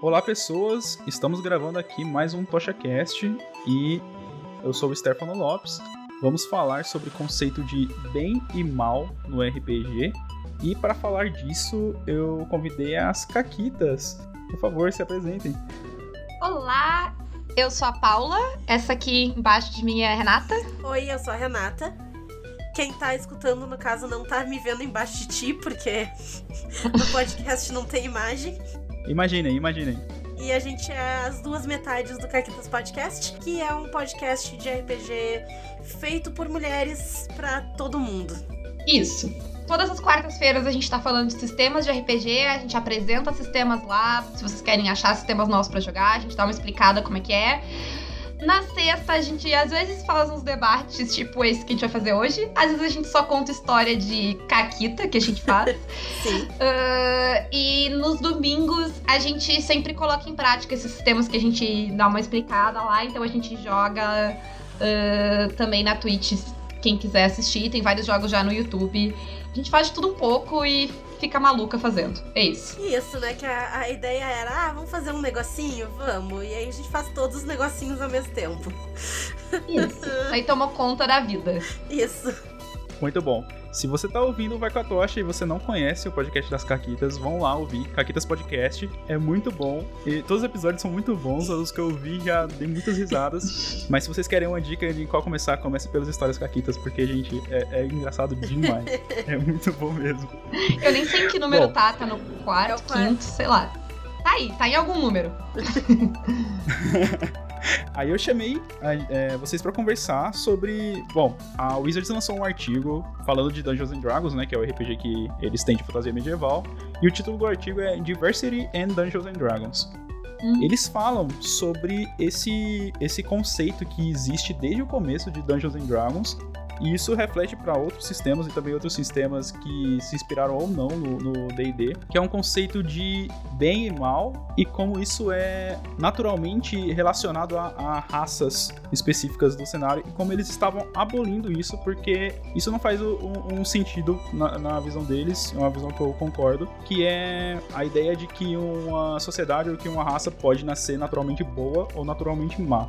Olá, pessoas! Estamos gravando aqui mais um TochaCast e eu sou o Stefano Lopes. Vamos falar sobre o conceito de bem e mal no RPG. E para falar disso, eu convidei as Caquitas. Por favor, se apresentem. Olá, eu sou a Paula. Essa aqui embaixo de mim é a Renata. Oi, eu sou a Renata. Quem tá escutando, no caso, não tá me vendo embaixo de ti, porque no podcast não tem imagem. Imaginem, imaginem. E a gente é as duas metades do Caquitas Podcast, que é um podcast de RPG feito por mulheres para todo mundo. Isso. Todas as quartas-feiras a gente tá falando de sistemas de RPG, a gente apresenta sistemas lá, se vocês querem achar sistemas novos para jogar, a gente dá uma explicada como é que é. Na sexta, a gente às vezes faz uns debates, tipo esse que a gente vai fazer hoje. Às vezes a gente só conta história de caquita que a gente faz. Sim. Uh, e nos domingos, a gente sempre coloca em prática esses sistemas que a gente dá uma explicada lá. Então a gente joga uh, também na Twitch, quem quiser assistir. Tem vários jogos já no YouTube. A gente faz de tudo um pouco e fica maluca fazendo. É isso. Isso, né? Que a, a ideia era, ah, vamos fazer um negocinho? Vamos. E aí a gente faz todos os negocinhos ao mesmo tempo. Isso. aí toma conta da vida. Isso. Muito bom. Se você tá ouvindo o Vai com a Tocha e você não conhece o podcast das Caquitas, vão lá ouvir. Caquitas Podcast é muito bom. E todos os episódios são muito bons. Os que eu vi já dei muitas risadas. Mas se vocês querem uma dica de qual começar, comece pelas histórias Caquitas, porque, gente, é, é engraçado demais. é muito bom mesmo. Eu nem sei em que número Bom. tá, tá no quarto, É quarto. quinto, sei lá. Tá aí, tá em algum número. Aí eu chamei é, vocês pra conversar sobre. Bom, a Wizards lançou um artigo falando de Dungeons and Dragons, né? Que é o RPG que eles têm de fantasia medieval. E o título do artigo é Diversity and Dungeons and Dragons. Hum. Eles falam sobre esse, esse conceito que existe desde o começo de Dungeons and Dragons. E isso reflete para outros sistemas e também outros sistemas que se inspiraram ou não no D&D, que é um conceito de bem e mal e como isso é naturalmente relacionado a, a raças específicas do cenário e como eles estavam abolindo isso porque isso não faz um, um sentido na, na visão deles, é uma visão que eu concordo, que é a ideia de que uma sociedade ou que uma raça pode nascer naturalmente boa ou naturalmente má.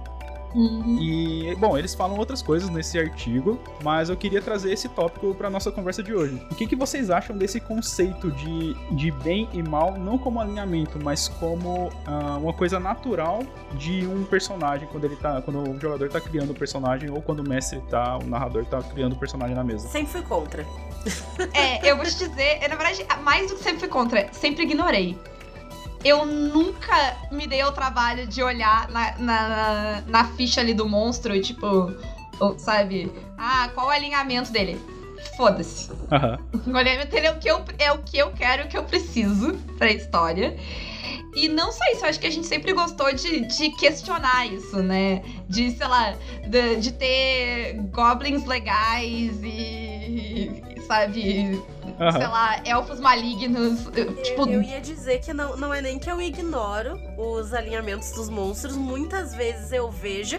Uhum. E, bom, eles falam outras coisas nesse artigo, mas eu queria trazer esse tópico para nossa conversa de hoje. O que, que vocês acham desse conceito de, de bem e mal, não como alinhamento, mas como ah, uma coisa natural de um personagem quando ele tá, quando o jogador tá criando o personagem ou quando o mestre tá, o narrador tá criando o personagem na mesa? Sempre fui contra. É, eu vou te dizer, eu, na verdade, mais do que sempre fui contra, sempre ignorei. Eu nunca me dei ao trabalho de olhar na, na, na- ficha ali do monstro e, tipo, sabe? Ah, qual o alinhamento dele? Foda-se. Aham. O alinhamento dele é o que eu, é o que eu quero, o que eu preciso pra história. E não só isso, eu acho que a gente sempre gostou de, de questionar isso, né? De, sei lá, de, de ter goblins legais e. sabe? Sei Aham. lá, elfos malignos. eu, Tipo, Eu, eu ia dizer que não, não é nem que eu ignoro os alinhamentos dos monstros. Muitas vezes eu vejo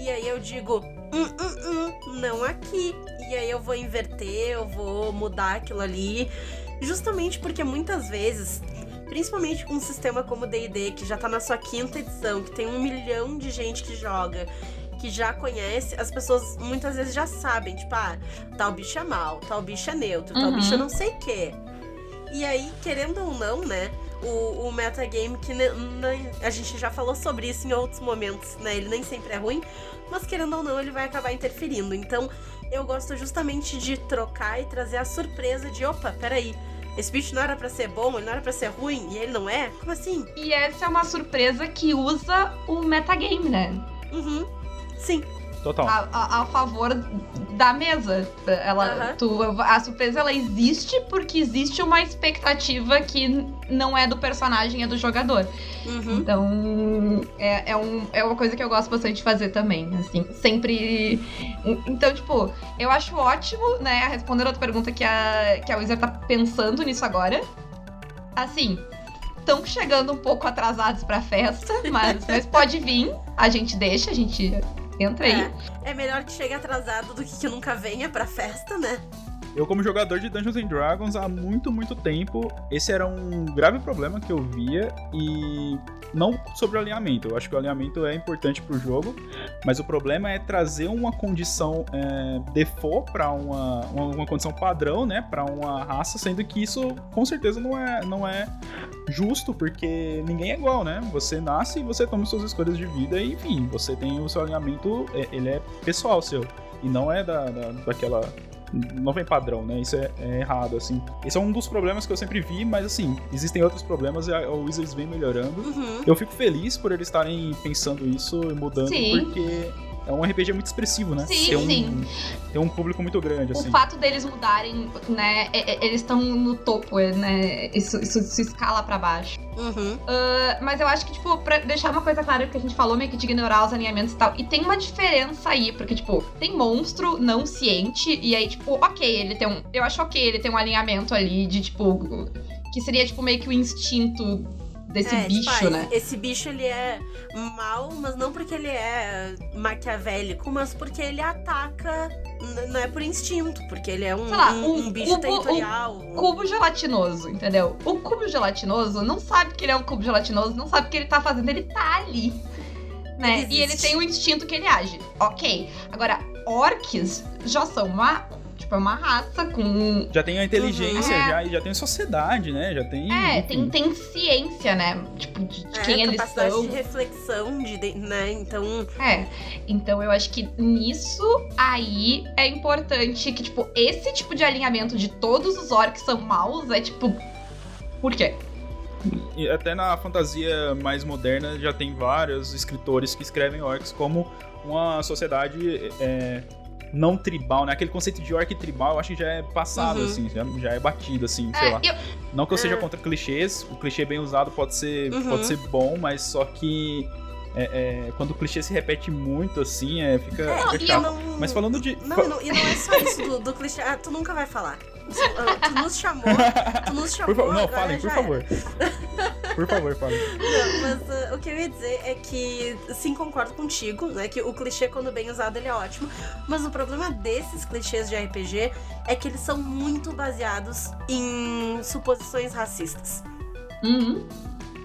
e aí eu digo, hum, hum, hum, não aqui. E aí eu vou inverter, eu vou mudar aquilo ali. Justamente porque muitas vezes, principalmente com um sistema como o D&D, que já tá na sua quinta edição, que tem um milhão de gente que joga, que já conhece, as pessoas muitas vezes já sabem, tipo, ah, tal bicho é mal, tal bicho é neutro, tal Uhum. bicho é não sei o quê. E aí, querendo ou não, né? O, o metagame, que a gente já falou sobre isso em outros momentos, né? Ele nem sempre é ruim, mas querendo ou não, ele vai acabar interferindo. Então, eu gosto justamente de trocar e trazer a surpresa de: opa, peraí, esse bicho não era pra ser bom, ele não era pra ser ruim, e ele não é? Como assim? e essa é uma surpresa que usa o metagame, né? Uhum. Sim. Total. a, a- a favor da mesa. Ela, tu, a surpresa ela existe porque existe uma expectativa que não é do personagem, é do jogador. Uhum. Então é, é, um, é uma coisa que eu gosto bastante de fazer também. Assim, sempre. Então, tipo, eu acho ótimo, né? Respondendo a outra pergunta que a, que a Wizard tá pensando nisso agora. Assim. Estão chegando um pouco atrasados pra festa, mas, mas pode vir, a gente deixa, a gente entra aí. É, é melhor que chegue atrasado do que que nunca venha pra festa, né? Eu, como jogador de Dungeons and Dragons há muito, muito tempo, esse era um grave problema que eu via e não sobre o alinhamento. Eu acho que o alinhamento é importante pro jogo, mas o problema é trazer uma condição é, default para uma, uma, uma, condição padrão, né, para uma raça, sendo que isso com certeza não é, não é justo, porque ninguém é igual, né? Você nasce e você toma suas escolhas de vida e, enfim, você tem o seu alinhamento, é, ele é pessoal seu, e não é da, da daquela não vem padrão, né? Isso é, é, errado, assim. Esse é um dos problemas que eu sempre vi, mas assim, existem outros problemas e a, o Wizards vem melhorando. Uhum. Eu fico feliz por eles estarem pensando isso e mudando, Sim. porque é um RPG muito expressivo, né? Sim, tem um, sim. Tem um público muito grande, assim. O fato deles mudarem, né? Eles estão no topo, né? Isso, isso se escala para baixo. Uhum. Uh, mas eu acho que, tipo, pra deixar uma coisa clara, que a gente falou meio que de ignorar os alinhamentos e tal. E tem uma diferença aí, porque, tipo, tem monstro não ciente, e aí, tipo, ok, ele tem um. Eu acho ok ele tem um alinhamento ali de, tipo. Que seria, tipo, meio que o instinto desse é, bicho, tipo, né? Esse bicho ele é mal, mas não porque ele é maquiavélico, mas porque ele ataca. Não é por instinto, porque ele é um, lá, um, um bicho cubo, territorial. Um cubo gelatinoso, entendeu? O cubo gelatinoso não sabe que ele é um cubo gelatinoso, não sabe o que ele tá fazendo, ele tá ali. Né? Ele e ele tem um instinto que ele age. Ok. Agora, orcs já são uma Tipo, é uma raça com. Já tem a inteligência, uhum. já, já tem sociedade, né? Já tem. É, tem, tem ciência, né? Tipo, de, de é, quem eles são. de reflexão, de, né? Então. É. Então eu acho que nisso aí é importante que, tipo, esse tipo de alinhamento de todos os orcs são maus é tipo. Por quê? E até na fantasia mais moderna já tem vários escritores que escrevem orcs como uma sociedade é, não tribal, né? Aquele conceito de orc tribal, eu acho que já é passado, uhum. assim, já, já, é batido, assim, é, sei lá. Eu... Não que eu seja é. contra clichês, o clichê bem usado pode ser, uhum. pode ser bom, mas só que é, é, quando o clichê se repete muito, assim, é, fica, é, fica chato. Não, Mas falando de. Não, não, e não é só isso do, do clichê. Ah, tu nunca vai falar. Tu nos chamou. Tu nos chamou. Por não, falem, por favor. por favor, falem. Não, mas uh, o que eu ia dizer é que sim, concordo contigo, né? Que o clichê, quando bem usado, ele é ótimo. Mas o problema desses clichês de RPG é que eles são muito baseados em suposições racistas. Uhum.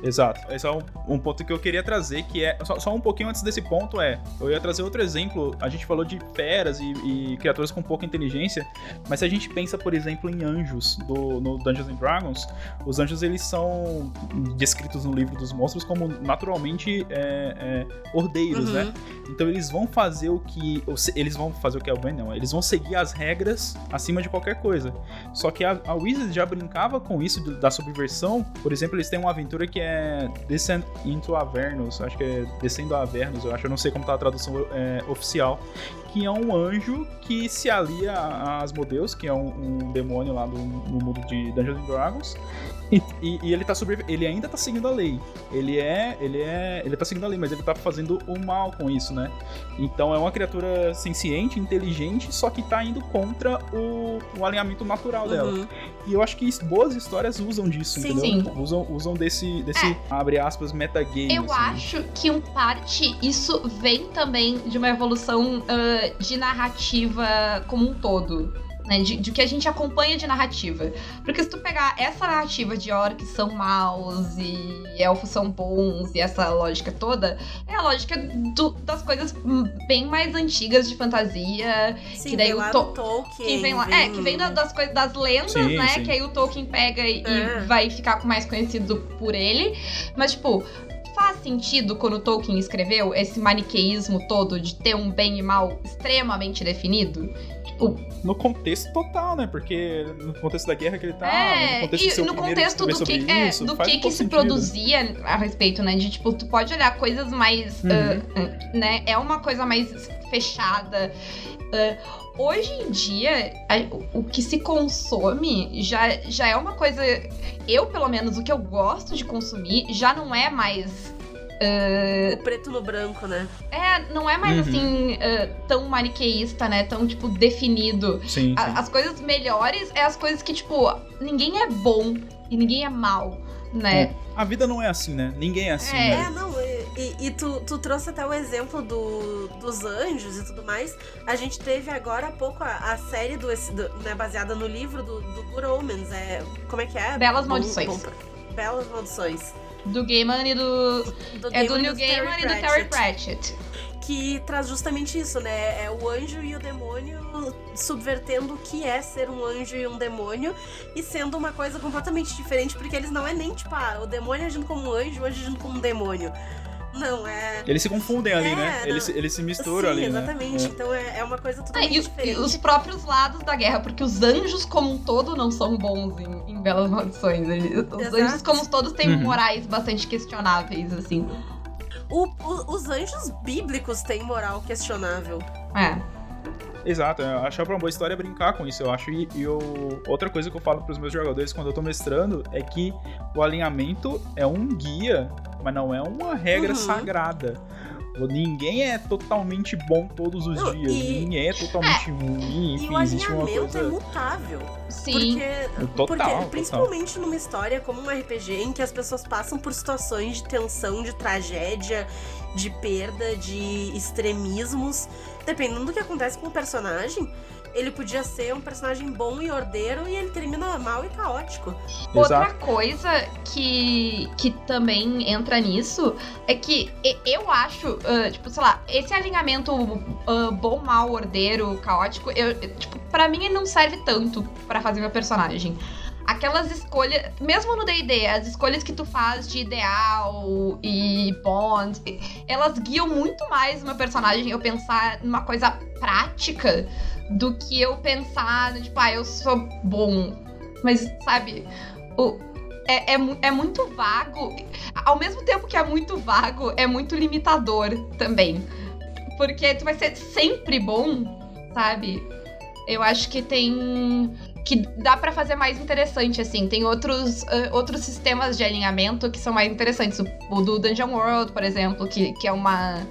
Exato. Esse é um, um, ponto que eu queria trazer, que é. Só, só, um pouquinho antes desse ponto é. Eu ia trazer outro exemplo. A gente falou de feras e, e, criaturas com pouca inteligência. Mas se a gente pensa, por exemplo, em anjos do, no Dungeons and Dragons, os anjos eles são descritos no livro dos monstros como naturalmente é, é, ordeiros, né? uhum. né? Então eles vão fazer o que. Eles vão fazer o que é o bem, não. Eles vão seguir as regras acima de qualquer coisa. Só que a, a Wizard já brincava com isso da subversão. Por exemplo, eles têm uma aventura que é é Descend into Avernus, acho que é Descendo a Avernus, eu acho, eu não sei como tá a tradução é, oficial, que é um anjo que se alia a Asmodeus, que é um, um demônio lá do, no mundo de Dungeons and Dragons, e, e, ele tá sobre, ele ainda tá seguindo a lei. Ele é, ele é, ele tá seguindo a lei, mas ele tá fazendo o mal com isso, né? Então é uma criatura senciente, inteligente, só que tá indo contra o, o alinhamento natural uhum. dela. E eu acho que boas histórias usam disso, sim, entendeu? Sim. Usam, usam desse, desse é. abre aspas, metagame. Eu assim. acho que um parte isso vem também de uma evolução uh, de narrativa como um todo né? De, de que a gente acompanha de narrativa. Porque se tu pegar essa narrativa de orcs são maus e elfos são bons e essa lógica toda, é a lógica do, das coisas bem mais antigas de fantasia. Sim, que daí o to Tolkien. Que vem lá, vem... É, que vem da, das coisas das lendas, sim, né? Sim. Que aí o Tolkien pega e, é. e vai ficar mais conhecido por ele. Mas, tipo, faz sentido quando Tolkien escreveu esse maniqueísmo todo de ter um bem e mal extremamente definido? No contexto total, né? Porque no contexto da guerra que ele tá, é, no contexto, e no contexto do que, é, isso, do que, que se produzia a respeito, né? De tipo, tu pode olhar coisas mais, uhum. uh, né? É uma coisa mais fechada. Uh, hoje em dia, o que se consome já, já é uma coisa. Eu, pelo menos, o que eu gosto de consumir já não é mais Uh, o preto no branco, né? É, não é mais uhum. assim uh, tão maniqueísta, né? Tão, tipo, definido. Sim, a, sim. As coisas melhores é as coisas que, tipo, ninguém é bom e ninguém é mal, né? É. A vida não é assim, né? Ninguém é assim. É, né? é não, E, e tu, tu trouxe até o exemplo do, dos anjos e tudo mais. A gente teve agora há pouco a, a série do, do, né, baseada no livro do, do Good Omens. É, como é que é? Belas Maldições. Bom, Belas Maldições. Do Gaiman e do. do é do Neil Gaiman e do Terry Pratchett. Que traz justamente isso, né? É o anjo e o demônio subvertendo o que é ser um anjo e um demônio e sendo uma coisa completamente diferente, porque eles não é nem tipo, ah, o demônio agindo como um anjo, o anjo agindo como um demônio. Não, é. Eles se confundem ali, é, né? Eles, eles se misturam Sim, ali. Exatamente. Né? Então é, é uma coisa totalmente e, diferente. E os próprios lados da guerra, porque os anjos, como um todo, não são bons em, em Belas Maldições. os Exato. anjos, como todos, têm uhum. morais bastante questionáveis, assim. O, o, os anjos bíblicos têm moral questionável. É. Exato, eu acho uma boa história brincar com isso, eu acho. E, e eu, outra coisa que eu falo para os meus jogadores quando eu tô mestrando é que o alinhamento é um guia, mas não é uma regra uhum. sagrada. Ninguém é totalmente bom todos os não, dias. E... Ninguém é totalmente é. ruim. Enfim, e o uma coisa. é mutável. Sim. Porque, total, porque principalmente total. numa história como um RPG em que as pessoas passam por situações de tensão, de tragédia, de perda, de extremismos. Dependendo do que acontece com o personagem, ele podia ser um personagem bom e ordeiro e ele termina mal e caótico. Outra coisa que, que também entra nisso é que eu acho, uh, tipo, sei lá, esse alinhamento uh, bom, mal, ordeiro, caótico, eu, tipo, pra mim ele não serve tanto para fazer meu personagem aquelas escolhas, mesmo no D&D, as escolhas que tu faz de ideal e bond, elas guiam muito mais meu personagem eu pensar numa coisa prática do que eu pensar, tipo, ah, eu sou bom. Mas, sabe, o, é, é, é, muito vago. Ao mesmo tempo que é muito vago, é muito limitador também. Porque tu vai ser sempre bom, sabe? Eu acho que tem. Que dá para fazer mais interessante, assim. Tem outros, uh, outros sistemas de alinhamento que são mais interessantes. O, o do Dungeon World, por exemplo, que, que é uma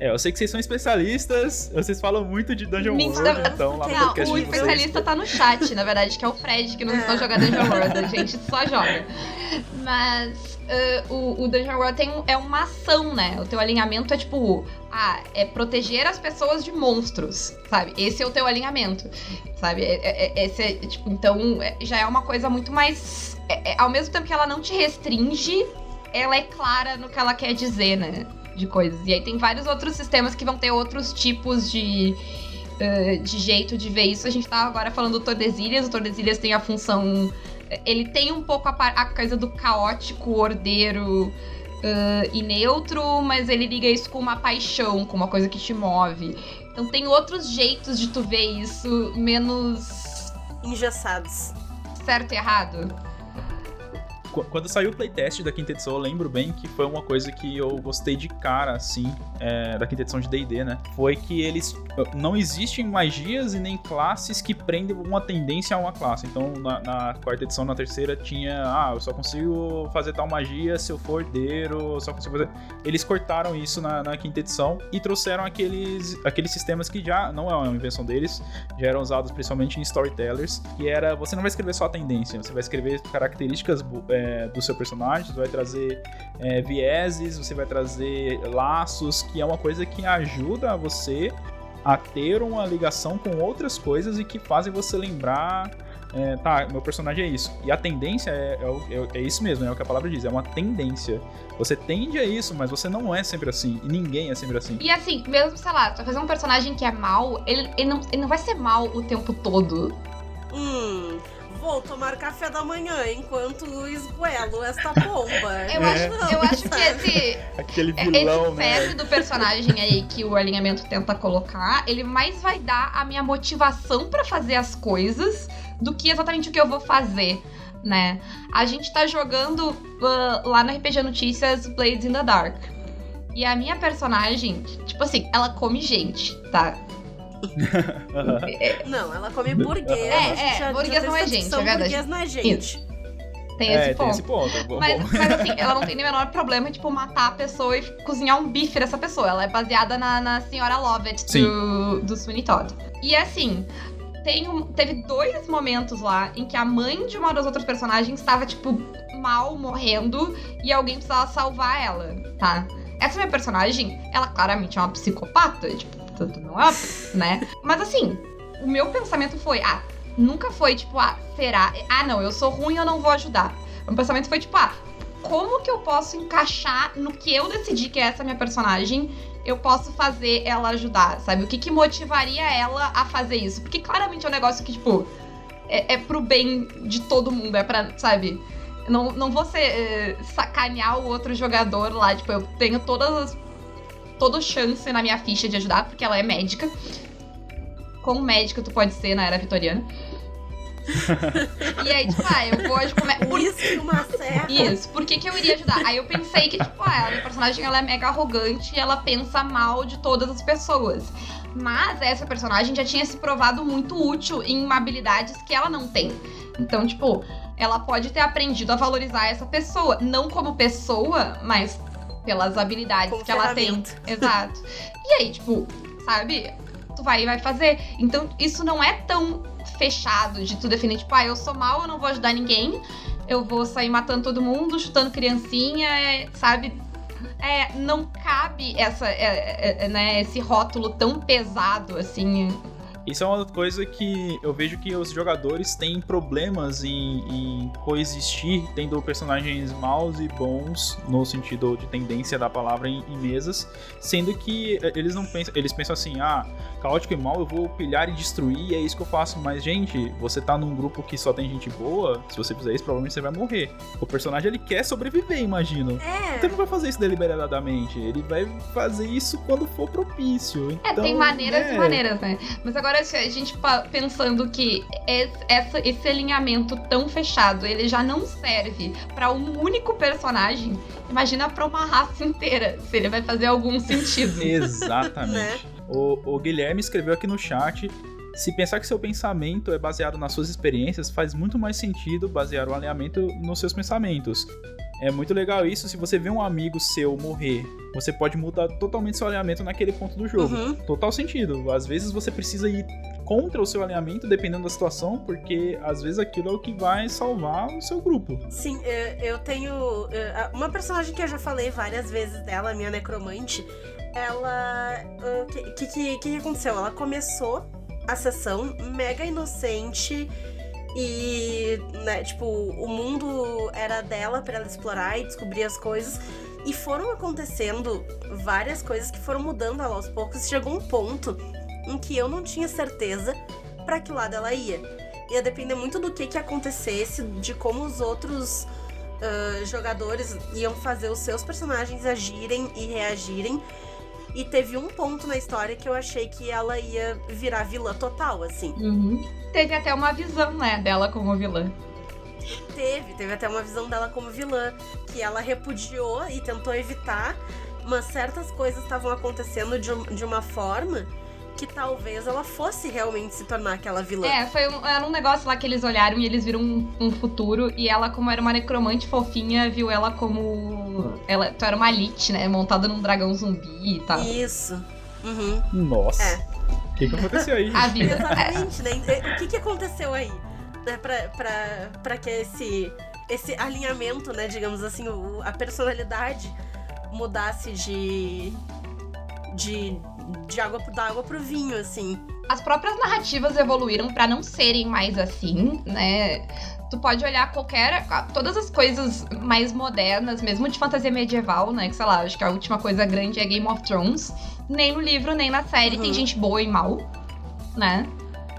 é, eu sei que vocês são especialistas, vocês falam muito de Dungeon World, da... então lá no Não, o especialista tá no chat, na verdade, que é o Fred, que não é. estão jogando Dungeon World, a gente só joga. Mas uh, o, o, Dungeon World tem, é uma ação, né? O teu alinhamento é tipo, ah, é proteger as pessoas de monstros, sabe? Esse é o teu alinhamento, sabe? É, é, é esse é, tipo, então é, já é uma coisa muito mais... É, ao mesmo tempo que ela não te restringe, ela é clara no que ela quer dizer, né? de coisas. E aí tem vários outros sistemas que vão ter outros tipos de, uh, de jeito de ver isso. A gente tá agora falando do Tordesilhas. O Tordesilhas tem a função. Ele tem um pouco a, a coisa do caótico, ordeiro. Uh, e neutro, mas ele liga isso com uma paixão, com uma coisa que te move. Então tem outros jeitos de tu ver isso menos engessados. Certo e errado quando saiu o playtest da quinta edição, eu lembro bem que foi uma coisa que eu gostei de cara, assim, é, da quinta edição de D&D, né? Foi que eles... Não existem magias e nem classes que prendem uma tendência a uma classe. Então, na, na quarta edição, na terceira, tinha... Ah, eu só consigo fazer tal magia se eu for herdeiro, só consigo fazer... Eles cortaram isso na, na quinta edição e trouxeram aqueles, aqueles sistemas que já... Não é uma invenção deles, já eram usados principalmente em storytellers, que era... Você não vai escrever só a tendência, você vai escrever características... É, é, do seu personagem, você vai trazer é, vieses, você vai trazer laços, que é uma coisa que ajuda você a ter uma ligação com outras coisas e que fazem você lembrar. É, tá, meu personagem é isso. E a tendência é, é, é, é, isso mesmo, é o que a palavra diz, é uma tendência. Você tende a isso, mas você não é sempre assim. E ninguém é sempre assim. E assim, mesmo, sei lá, tu vai fazer um personagem que é mal, ele, ele, não, ele não vai ser mal o tempo todo. Hum vou tomar café da manhã enquanto esguelo esta bomba. Eu, é. acho, eu acho que esse. Aquele vilão, esse né? do personagem aí que o alinhamento tenta colocar, ele mais vai dar a minha motivação para fazer as coisas do que exatamente o que eu vou fazer. Né? A gente tá jogando uh, lá no RPG Notícias Blades in the Dark. E a minha personagem, tipo assim, ela come gente, tá? Não, ela come burguês. É, é, burguês não é gente, é verdade. Burguês não é gente. Tem esse é, ponto. Tem esse ponto. Mas, mas, assim, ela não tem o menor problema, tipo, matar a pessoa e cozinhar um bife dessa pessoa. Ela é baseada na, na senhora Lovett do, do Sweeney Todd. E assim, tem um, teve dois momentos lá em que a mãe de uma das outras personagens estava, tipo, mal, morrendo, e alguém precisava salvar ela, tá? essa minha personagem, ela claramente é uma psicopata, tipo, tanto não é, né? Mas assim, o meu pensamento foi, ah, nunca foi tipo, ah, será? Ah, não, eu sou ruim, eu não vou ajudar. O pensamento foi tipo, ah, como que eu posso encaixar no que eu decidi que é essa minha personagem? Eu posso fazer ela ajudar, sabe? O que, que motivaria ela a fazer isso? Porque claramente é um negócio que, tipo, é, é pro bem de todo mundo, é pra, sabe? Não, não vou ser, é, sacanear o outro jogador lá, tipo, eu tenho todas as. Toda chance na minha ficha de ajudar, porque ela é médica. Como médica tu pode ser na era vitoriana. e aí, tipo, ah, eu vou como Por isso que uma serra. Isso, por que, que eu iria ajudar? Aí eu pensei que, tipo, ah, a personagem ela é mega arrogante e ela pensa mal de todas as pessoas. Mas essa personagem já tinha se provado muito útil em habilidades que ela não tem. Então, tipo, ela pode ter aprendido a valorizar essa pessoa, não como pessoa, mas pelas habilidades que ela tem. Exato. E aí, tipo, sabe? Tu vai vai fazer. Então, isso não é tão fechado de tu definir, tipo, ah, eu sou mal, eu não vou ajudar ninguém, eu vou sair matando todo mundo, chutando criancinha, sabe? É, não cabe essa, é, é, é, né, esse rótulo tão pesado, assim, isso é uma coisa que eu vejo que os jogadores têm problemas em, em, coexistir, tendo personagens maus e bons, no sentido de tendência da palavra, em, em, mesas, sendo que eh, eles não pensam, eles pensam assim, ah, caótico e mal eu vou pilhar e destruir, e é isso que eu faço. Mas, gente, você tá num grupo que só tem gente boa, se você fizer isso, provavelmente você vai morrer. O personagem ele quer sobreviver, imagino. É. Então ele não vai fazer isso deliberadamente, ele vai fazer isso quando for propício. Então, é, tem então, maneiras é. e maneiras, né? Mas agora a gente pensando que essa, esse alinhamento tão fechado, ele já não serve para um único personagem, imagina para uma raça inteira, se ele vai fazer algum sentido. Exatamente. né? o, o Guilherme escreveu aqui no chat se pensar que seu pensamento é baseado nas suas experiências, faz muito mais sentido basear o alinhamento nos seus pensamentos. É muito legal isso. Se você vê um amigo seu morrer, você pode mudar totalmente seu alinhamento naquele ponto do jogo. Uhum. Total sentido. Às vezes você precisa ir contra o seu alinhamento, dependendo da situação, porque às vezes aquilo é o que vai salvar o seu grupo. Sim, eu tenho. Uma personagem que eu já falei várias vezes dela, minha necromante, ela. O que, que, que aconteceu? Ela começou a sessão mega inocente e, né, tipo, o mundo era dela para ela explorar e descobrir as coisas. E foram acontecendo várias coisas que foram mudando ela aos poucos. Chegou um ponto em que eu não tinha certeza para que lado ela ia. Ia depender muito do que que acontecesse, de como os outros uh, jogadores iam fazer os seus personagens agirem e reagirem. E teve um ponto na história que eu achei que ela ia virar vilã total, assim. Uhum. Teve até uma visão, né, dela como vilã. Teve, teve até uma visão dela como vilã, que ela repudiou e tentou evitar, mas certas coisas estavam acontecendo de, de uma forma que talvez ela fosse realmente se tornar aquela vilã. É, foi um, era um negócio lá que eles olharam e eles viram um, um, futuro. E ela, como era uma necromante fofinha, viu ela como. Ela então era uma elite, né? Montada num dragão zumbi e tal. Isso. Uhum. Nossa. É. O que, que aconteceu aí? A vida. Exatamente, né? O que, que aconteceu aí? Né? Pra, pra, pra que esse, esse alinhamento, né? Digamos assim, o, a personalidade mudasse de. de de água da água pro vinho, assim. As próprias narrativas evoluíram para não serem mais assim, né? Tu pode olhar qualquer. Todas as coisas mais modernas, mesmo de fantasia medieval, né? Que sei lá, acho que a última coisa grande é Game of Thrones. Nem no livro, nem na série uhum. tem gente boa e mal, né?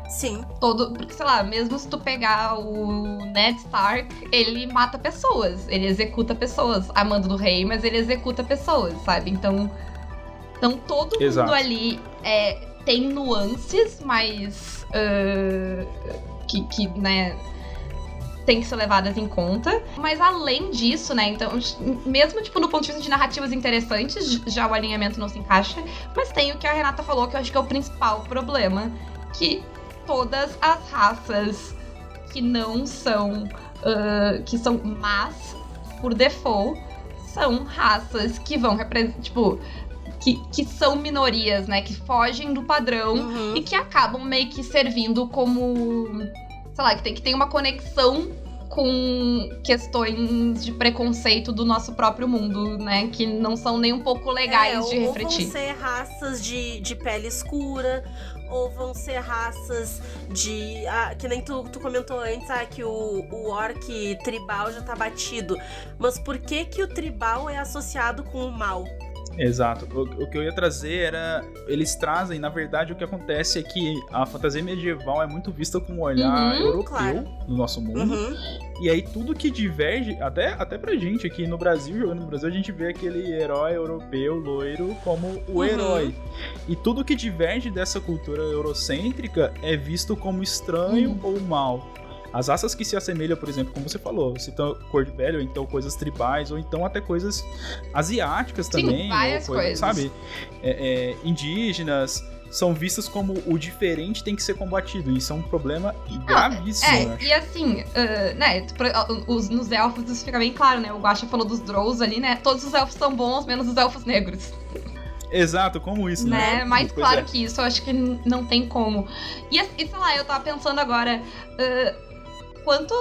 Sim. Todo. Porque, sei lá, mesmo se tu pegar o Ned Stark, ele mata pessoas. Ele executa pessoas. Amando do rei, mas ele executa pessoas, sabe? Então então todo Exato. mundo ali é, tem nuances, mas uh, que, que, né, tem que ser levadas em conta. Mas além disso, né, então, mesmo tipo, no ponto de vista de narrativas interessantes, já o alinhamento não se encaixa. Mas tem o que a Renata falou, que eu acho que é o principal problema, que todas as raças que não são. Uh, que são más por default são raças que vão representar. Tipo, que, que são minorias, né? Que fogem do padrão uhum. e que acabam meio que servindo como. Sei lá, que tem, que tem uma conexão com questões de preconceito do nosso próprio mundo, né? Que não são nem um pouco legais é, de ou refletir. vão ser raças de, de pele escura, ou vão ser raças de. Ah, que nem tu, tu comentou antes, ah, que o, o orc tribal já tá batido. Mas por que que o tribal é associado com o mal? Exato. O, o, que eu ia trazer era. Eles trazem, na verdade, o que acontece é que a fantasia medieval é muito vista com um olhar Uhum, europeu claro. no nosso mundo. Uhum. E aí tudo que diverge, até, até pra gente aqui no Brasil, jogando no Brasil, a gente vê aquele herói europeu loiro como o Uhum. herói. E tudo que diverge dessa cultura eurocêntrica é visto como estranho Uhum. ou mal. As raças que se assemelham, por exemplo, como você falou, citam cor de pele, ou então coisas tribais, ou então até coisas asiáticas Sim, também. várias ou coisa- coisas. Sabe? É, é, indígenas são vistas como o diferente tem que ser combatido. Isso é um problema gravíssimo. eu É, e assim, ah, né, pra- os, nos elfos isso fica bem claro, né? O Guacha falou dos Drows ali, né? Todos os elfos são bons, menos os elfos negros. Exato, como isso, né? né? Mais Pois claro é. que isso, eu acho que não tem como. E, e sei lá, eu tava pensando agora. ah, quanto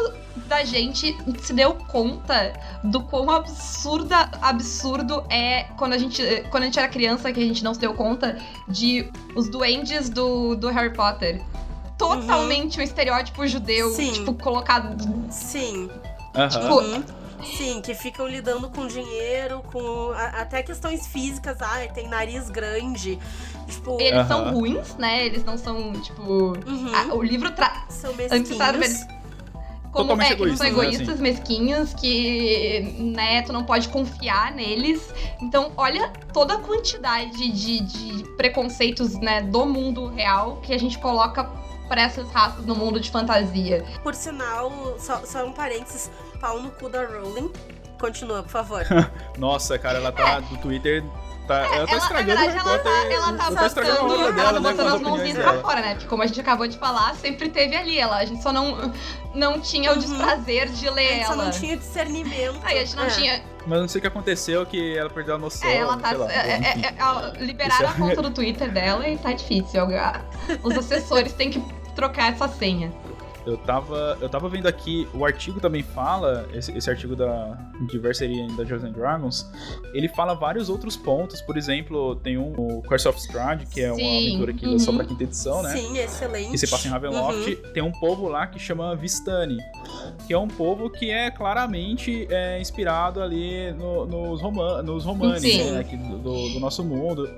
da gente se deu conta do quão absurda, absurdo é quando a gente, quando a gente era criança, que a gente não se deu conta de os duendes do, do Harry Potter. Totalmente um estereótipo judeu, Sim. tipo, colocado. Sim. Aham. Tipo, Uhum. Sim, que ficam lidando com dinheiro, com a- até questões físicas. Ai, tem nariz grande. Tipo, Eles são Aham. ruins, né? Eles não são, tipo. uhum, a- o livro traz. são antes mesquinhos. Como Totalmente é, que eles são egoístas, né, egoístas, mesquinhos, que né, tu não pode confiar neles. Então, olha toda a quantidade de, de preconceitos né, do mundo real que a gente coloca pra essas raças no mundo de fantasia. Por sinal, só, só um parênteses, pau no cu da Rowling. Continua, por favor. Nossa, cara, ela tá do Twitter. Tá, ela tá ela, na estragando verdade, o ela Harry tá, Potter. ela tá ela tá estragando a ela dela, tá né? Botando as as mãozinhas pra dela. fora, né? Porque como a gente acabou de falar, sempre teve ali ela. A gente só não, não tinha o Uhum. desprazer de A ler gente só ela. não tinha discernimento. Aí a gente não É. tinha. Mas não sei o que aconteceu, que ela perdeu a noção. É, ela tá. lá, é- é- é- ela- liberaram Isso a é- conta do Twitter dela e tá difícil. A- Os assessores têm que trocar essa senha. Eu tava, eu tava vendo aqui, o artigo também fala, esse, esse artigo da Diversity in Dungeons and Dragons, ele fala vários outros pontos. Por exemplo, tem um, o Curse of Strahd, que é uma Sim, aventura que uhum. lançou pra quinta edição, né? Sim, excelente. que se passa em Ravenloft, Uhum. tem um povo lá que chama Vistani, que é um povo que é claramente é, inspirado ali no- nos, Roma, nos romanos, Sim. né, do- do nosso mundo.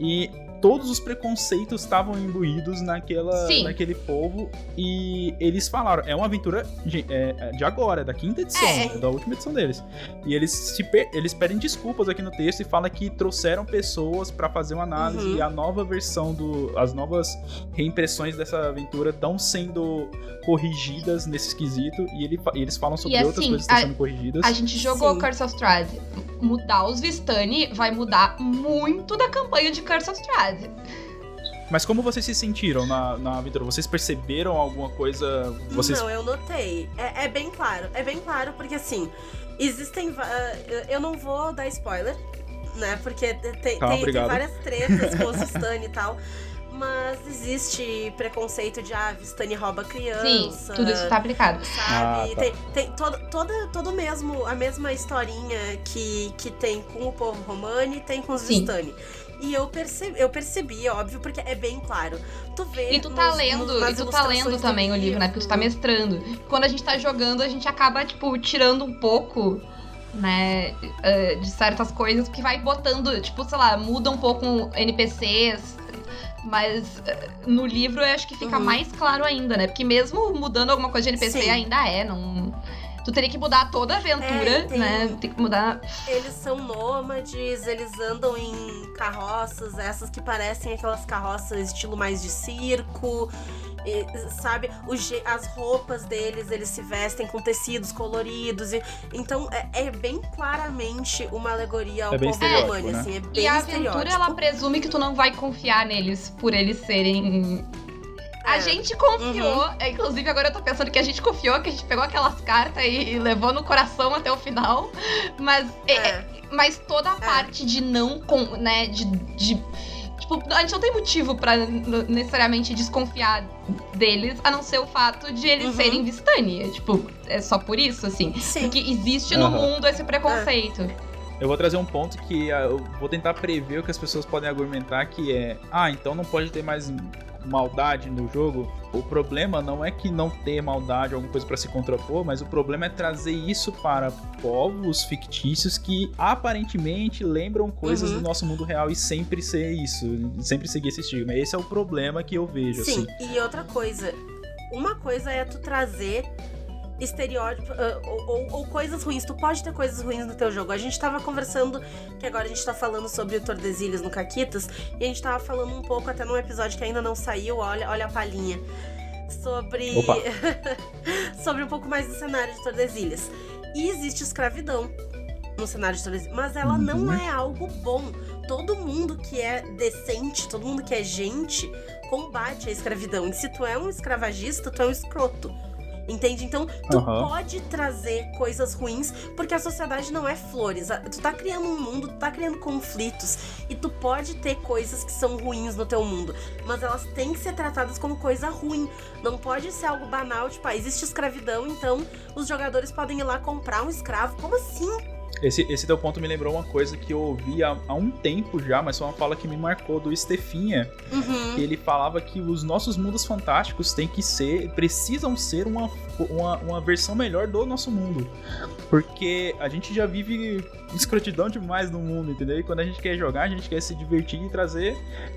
E todos os preconceitos estavam imbuídos naquela, Sim. naquele povo e eles falaram, é uma aventura de, é, é de agora, da quinta edição, É. da última edição deles. E eles se per- eles pedem desculpas aqui no texto e falam que trouxeram pessoas pra fazer uma análise Uhum. e a nova versão do as novas reimpressões dessa aventura estão sendo corrigidas nesse quesito e, ele e eles falam sobre E outras assim, coisas que estão sendo corrigidas. A gente jogou Sim. Curse of Strahd. Mudar os Vistani vai mudar muito da campanha de Curse of Strahd. Mas como vocês se sentiram na, na aventura? Vocês perceberam alguma coisa? Vocês Não, eu notei. É, é bem claro. É bem claro, porque assim, existem. ah, Eu não vou dar spoiler, né? Porque te- tem, Tá, tem- tem várias tretas com o Vistani e tal. Mas existe preconceito de ah, Vistani rouba criança. Sim, tudo isso tá aplicado. Sabe? Ah, tá. Tem, tem todo, toda, todo mesmo, a mesma historinha que, que tem com o povo romani, tem com os Sim. E eu percebi, eu percebi, óbvio, porque é bem claro. Tu vê. E tu tá nos- lendo, nos- e tu tá lendo também o livro, né? Porque tu tá mestrando. Quando a gente tá jogando, a gente acaba, tipo, tirando um pouco, né, eh, de certas coisas, que vai botando, tipo, sei lá, muda um pouco NPCs. Mas eh, no livro eu acho que fica Uhum. mais claro ainda, né? Porque mesmo mudando alguma coisa de NPC Sim. ainda é, não. Tu teria que mudar toda a aventura, É, tem- né? Tem que mudar. Eles são nômades, eles andam em carroças, essas que parecem aquelas carroças estilo mais de circo. e, sabe, o as roupas deles, eles se vestem com tecidos coloridos. E, então é, é bem claramente uma alegoria ao É povo romano, né? assim, é bem E a aventura, ela presume que tu não vai confiar neles por eles serem. A É. gente confiou, é, inclusive agora eu tô pensando que a gente confiou, que a gente pegou aquelas cartas e, e levou no coração até o final. Mas, é- É. mas toda a parte de não, com, né, de, de, Tipo, a gente não tem motivo pra n- necessariamente desconfiar deles, a não ser o fato de eles Uhum. serem Vistani. É, tipo, é só por isso, assim. Sim. Porque existe no Aham. mundo esse preconceito. Eu vou trazer um ponto que ah, eu vou tentar prever o que as pessoas podem argumentar, que é, ah, então não pode ter mais maldade no jogo. O problema não é que não ter maldade, alguma coisa pra se contrapor, mas o problema é trazer isso para povos fictícios que aparentemente lembram coisas Uhum. do nosso mundo real e sempre ser isso, sempre seguir esse estigma. Esse é o problema que eu vejo, Sim, assim. e outra coisa. Uma coisa é tu trazer estereótipo ah, ou, ou- ou coisas ruins. Tu pode ter coisas ruins no teu jogo. A gente tava conversando, que agora a gente tá falando sobre o Tordesilhas no Caquitas, e a gente tava falando um pouco, até num episódio que ainda não saiu, olha, olha a palhinha. Sobre. Sobre um pouco mais do cenário de Tordesilhas. E existe escravidão no cenário de Tordesilhas. Mas ela não Uhum. é algo bom. Todo mundo que é decente, todo mundo que é gente, combate a escravidão. E se tu é um escravagista, tu é um escroto. Entende? Então, tu Aham. pode trazer coisas ruins, porque a sociedade não é flores. Tu tá criando um mundo, tu tá criando conflitos, e tu pode ter coisas que são ruins no teu mundo, mas elas têm que ser tratadas como coisa ruim. Não pode ser algo banal, tipo, ah, existe escravidão, então os jogadores podem ir lá comprar um escravo. Como assim? Esse, esse teu ponto me lembrou uma coisa que eu ouvi há, há um tempo já, mas foi uma fala que me marcou do Stefinha, Uhum. ele falava que os nossos mundos fantásticos têm que ser, precisam ser uma, uma, uma versão melhor do nosso mundo. Porque a gente já vive escrotidão demais no mundo, entendeu? E quando a gente quer jogar, a gente quer se divertir e trazer,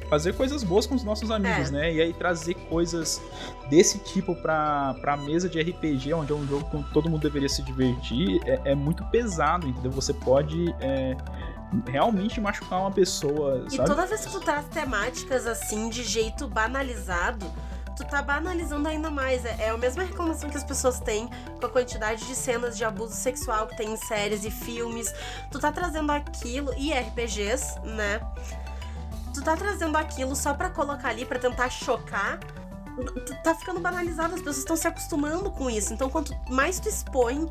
fazer coisas boas com os nossos amigos, É. né? E aí trazer coisas desse tipo pra, pra mesa de RPG, onde é um jogo que todo mundo deveria se divertir, é, é muito pesado, entendeu? Você pode é, realmente machucar uma pessoa, E sabe? toda vez que tu traz temáticas assim, de jeito banalizado, tu tá banalizando ainda mais. É, é a mesma reclamação que as pessoas têm com a quantidade de cenas de abuso sexual que tem em séries e filmes. Tu tá trazendo aquilo, e RPGs, né? Tu tá trazendo aquilo só pra colocar ali, pra tentar chocar. Tu tá ficando banalizado, as pessoas estão se acostumando com isso. Então, quanto mais tu expõe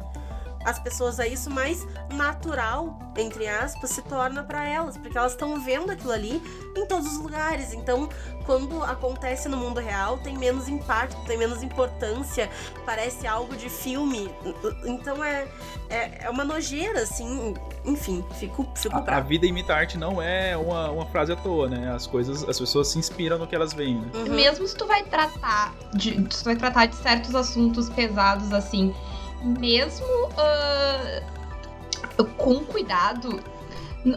as pessoas a isso, mais natural, entre aspas, se torna pra elas, porque elas estão vendo aquilo ali em todos os lugares. Então, quando acontece no mundo real, tem menos impacto, tem menos importância, parece algo de filme. Então é, é, é uma nojeira, assim. Enfim, fico, fico A, a brava. vida imita a arte não é uma, uma frase à toa, né? As coisas, as pessoas se inspiram no que elas veem, né? Uhum. Mesmo se tu vai tratar de, se tu vai tratar de certos assuntos pesados assim, mesmo ah, com cuidado,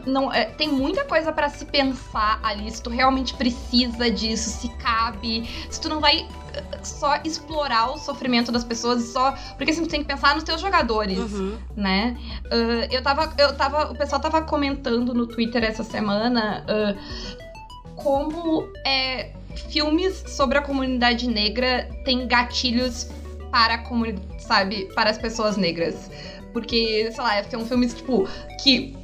não é, tem muita coisa pra se pensar ali. Se tu realmente precisa disso, se cabe, se tu não vai ah, só explorar o sofrimento das pessoas, só porque assim, tu tem que pensar nos teus jogadores Uhum. né? Ah, eu tava, eu tava, o pessoal tava comentando no Twitter essa semana ah, como é, filmes sobre a comunidade negra têm gatilhos para a comunidade, sabe, para as pessoas negras. Porque, sei lá, são filmes, tipo, que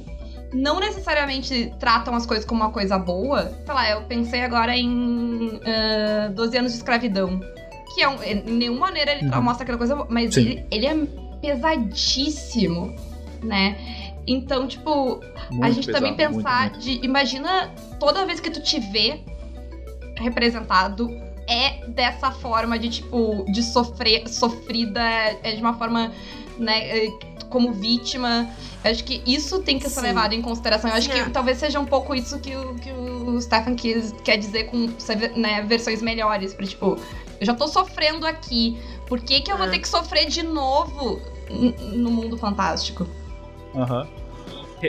não necessariamente tratam as coisas como uma coisa boa. Sei lá, eu pensei agora em ah, 12 anos de escravidão. Que é um, em nenhuma maneira ele Uhum. mostra aquela coisa boa, mas ele, ele é pesadíssimo, né? Então, tipo, a Muito gente também pesado, muito, pensar muito. de. Imagina toda vez que tu te vê representado é dessa forma de, tipo, de sofrer, sofrida, é de uma forma, né, é, como vítima. Eu acho que isso tem que ser Sim. levado em consideração. Eu acho Sim, é. que talvez seja um pouco isso que o, que o Stefan quis, quer dizer com né, versões melhores. Pra, tipo, eu já tô sofrendo aqui. Por que, que eu vou É. ter que sofrer de novo no mundo fantástico? Aham.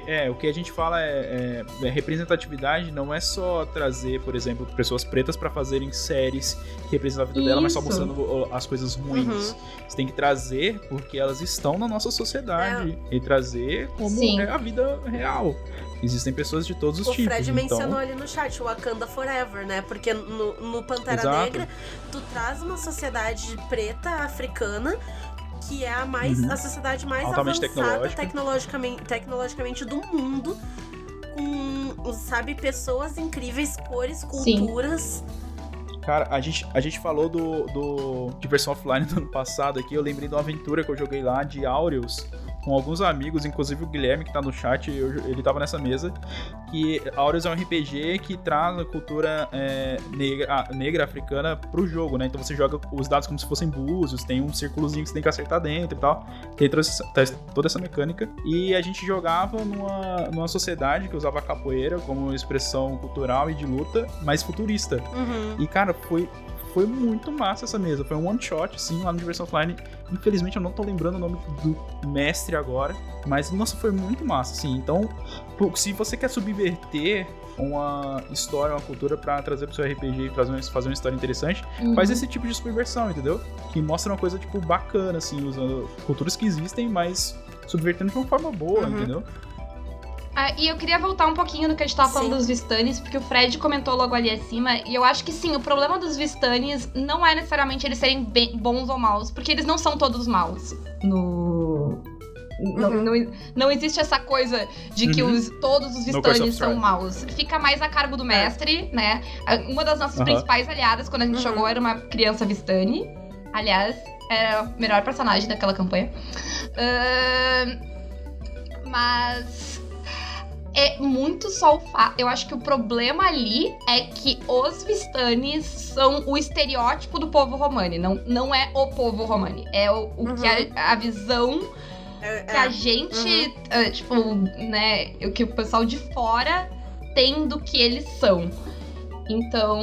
É, o que a gente fala é, é- é representatividade não é só trazer, por exemplo, pessoas pretas pra fazerem séries que representam a vida dela, mas só Isso. mostrando as coisas ruins. Uhum. Você tem que trazer porque elas estão na nossa sociedade e trazer como Sim. é a vida real. Existem pessoas de todos os O tipos. Fred então... mencionou ali no chat, Wakanda Forever, né? Porque no, no Pantera Exato. Negra, tu traz uma sociedade preta africana que é a mais Uhum. a sociedade mais Altamente avançada tecnologicamente, tecnologicamente do mundo. Com, sabe, pessoas incríveis, cores, culturas. Cara, a gente, a gente falou do, do de versão offline do ano passado aqui. Eu lembrei de uma aventura que eu joguei lá de Aureus com alguns amigos, inclusive o Guilherme que tá no chat, eu- ele tava nessa mesa. que Aureus é um RPG que traz a cultura é, negra, negra africana pro jogo, né? Então você joga os dados como se fossem búzios, tem um círculozinho que você tem que acertar dentro e tal. Tem toda essa, toda essa mecânica. E a gente jogava numa, numa sociedade que usava capoeira como expressão cultural e de luta, mas futurista. Uhum. E, cara, foi, foi muito massa essa mesa. Foi um one shot, sim, lá no Diversion Offline. Infelizmente eu não tô lembrando o nome do mestre agora. Mas, nossa, foi muito massa, assim. Então, se você quer subverter uma história, uma cultura para trazer pro seu RPG e trazer, fazer uma história interessante, Uhum. faz esse tipo de subversão, entendeu? Que mostra uma coisa, tipo, bacana, assim, usando culturas que existem, mas subvertendo de uma forma boa, Uhum. entendeu? Ah, e eu queria voltar um pouquinho no que a gente tava falando Sim. dos Vistanes, porque o Fred comentou logo ali acima, e eu acho que sim, o problema dos Vistanes não é necessariamente eles serem bem- bons ou maus, porque eles não são todos maus no. Não, Uhum. não, não existe essa coisa de que Uhum. os, todos os Vistanes são maus. Fica mais a cargo do mestre, né? A- Uma das nossas Aham. principais aliadas quando a gente Uhum. jogou era uma criança Vistani. Aliás, era a melhor personagem daquela campanha. Ahn, mas é muito só o fato. Eu acho que o problema ali é que os Vistanes são o estereótipo do povo romani. Não, não é o povo romani. É o, o que a, a visão É, que a é. gente, eh, tipo, né, o que o pessoal de fora tem do que eles são. Então,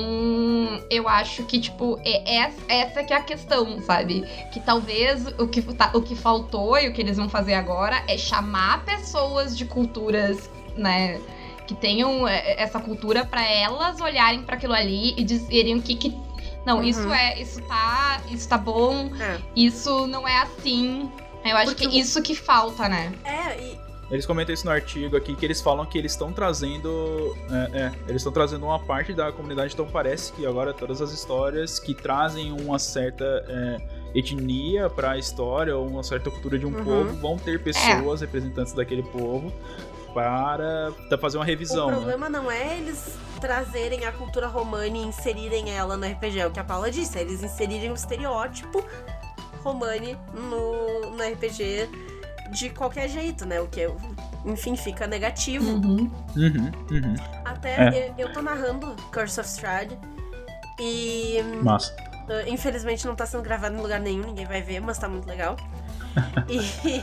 eu acho que, tipo, é, é- essa que é a questão, sabe? Que talvez o que, tá- o que faltou e o que eles vão fazer agora é chamar pessoas de culturas, né, que tenham eh, essa cultura pra elas olharem pra aquilo ali e dizerem o que que. Não, Uhum. isso é. Isso tá. Isso tá bom, É. isso não é assim. Eu acho Porque que o- isso que falta, né? É, e Eles comentam isso no artigo aqui, que eles falam que eles estão trazendo. É, é, eles estão trazendo uma parte da comunidade, então parece que agora todas as histórias que trazem uma certa é, etnia pra história, ou uma certa cultura de um Uhum. povo, vão ter pessoas representantes daquele povo para fazer uma revisão. o né? problema não é eles trazerem a cultura romana e inserirem ela no RPG, é o que a Paula disse, é eles inserirem o estereótipo romani no, no RPG de qualquer jeito, né? O que, enfim, fica negativo. Uhum. Uhum, uhum. Até eu, eu tô narrando Curse of Strahd e Massa. Uh, infelizmente não tá sendo gravado em lugar nenhum, ninguém vai ver, mas tá muito legal. e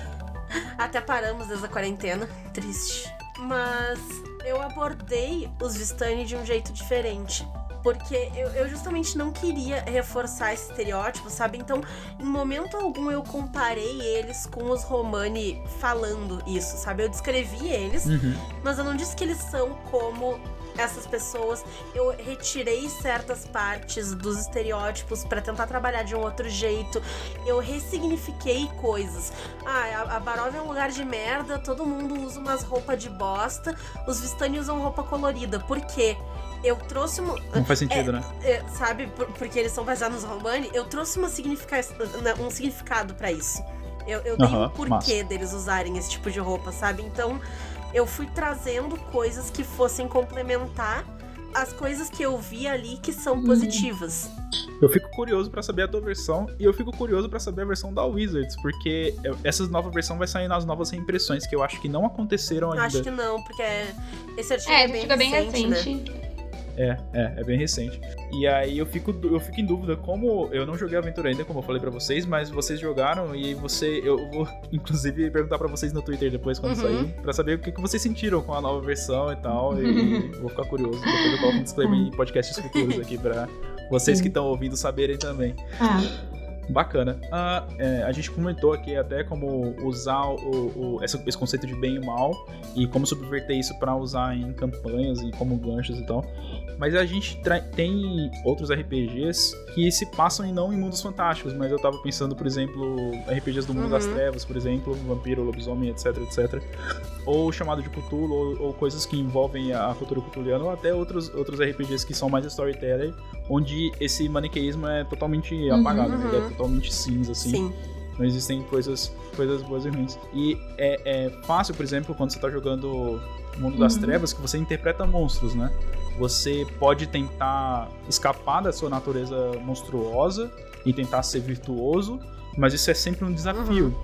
até paramos desde a quarentena, triste. Mas eu abordei os Vistani de um jeito diferente. Porque eu, eu justamente não queria reforçar esse estereótipo, sabe? Então, em momento algum eu comparei eles com os Romani falando isso, sabe? Eu descrevi eles, Uhum. mas eu não disse que eles são como essas pessoas. Eu retirei certas partes dos estereótipos pra tentar trabalhar de um outro jeito. Eu ressignifiquei coisas. Ah, a, a Barov é um lugar de merda, todo mundo usa umas roupas de bosta, os Vistani usam roupa colorida. Por quê? Eu trouxe uma. Não faz sentido, né? é, sabe, por- porque eles são baseados nos Romani, eu trouxe uma significa um significado pra isso. Eu, eu dei Aham, um porquê massa. deles usarem esse tipo de roupa, sabe? Então, eu fui trazendo coisas que fossem complementar as coisas que eu vi ali que são Uhum. positivas. Eu fico curioso pra saber a tua versão e eu fico curioso pra saber a versão da Wizards, porque essa nova versão vai sair nas novas reimpressões, que eu acho que não aconteceram ainda. Acho que não, porque esse artigo É, é, bem é bem recente, né? É, é, é bem recente. E aí eu fico, eu fico em dúvida como eu não joguei a aventura ainda, como eu falei pra vocês, mas vocês jogaram e você, eu vou inclusive perguntar pra vocês no Twitter depois quando Uhum. sair, pra saber o que, que vocês sentiram com a nova versão e tal. E vou ficar curioso. Depois eu coloco um disclaimer em podcasts futuros aqui pra vocês que estão ouvindo saberem também. Ah, Bacana. Ah, é, a gente comentou aqui até como usar o, o- esse, esse conceito de bem e mal e como subverter isso para usar em campanhas e como ganchos e tal. Mas a gente tem outros RPGs que se passam e não em mundos fantásticos, mas eu tava pensando, por exemplo, RPGs do mundo Uhum. das trevas, por exemplo, vampiro, lobisomem, etc, etc. Ou chamado de Cthulhu, ou, ou coisas que envolvem a cultura cthulhiana, ou até outros, outros RPGs que são mais storyteller, onde esse maniqueísmo é totalmente Uhum, apagado, né? ele é uhum. totalmente cinza, assim. Sim. Não existem coisas, coisas boas e ruins. E é, é fácil, por exemplo, quando você tá jogando Mundo das Uhum. Trevas, que você interpreta monstros, né? Você pode tentar escapar da sua natureza monstruosa e tentar ser virtuoso, mas isso é sempre um desafio.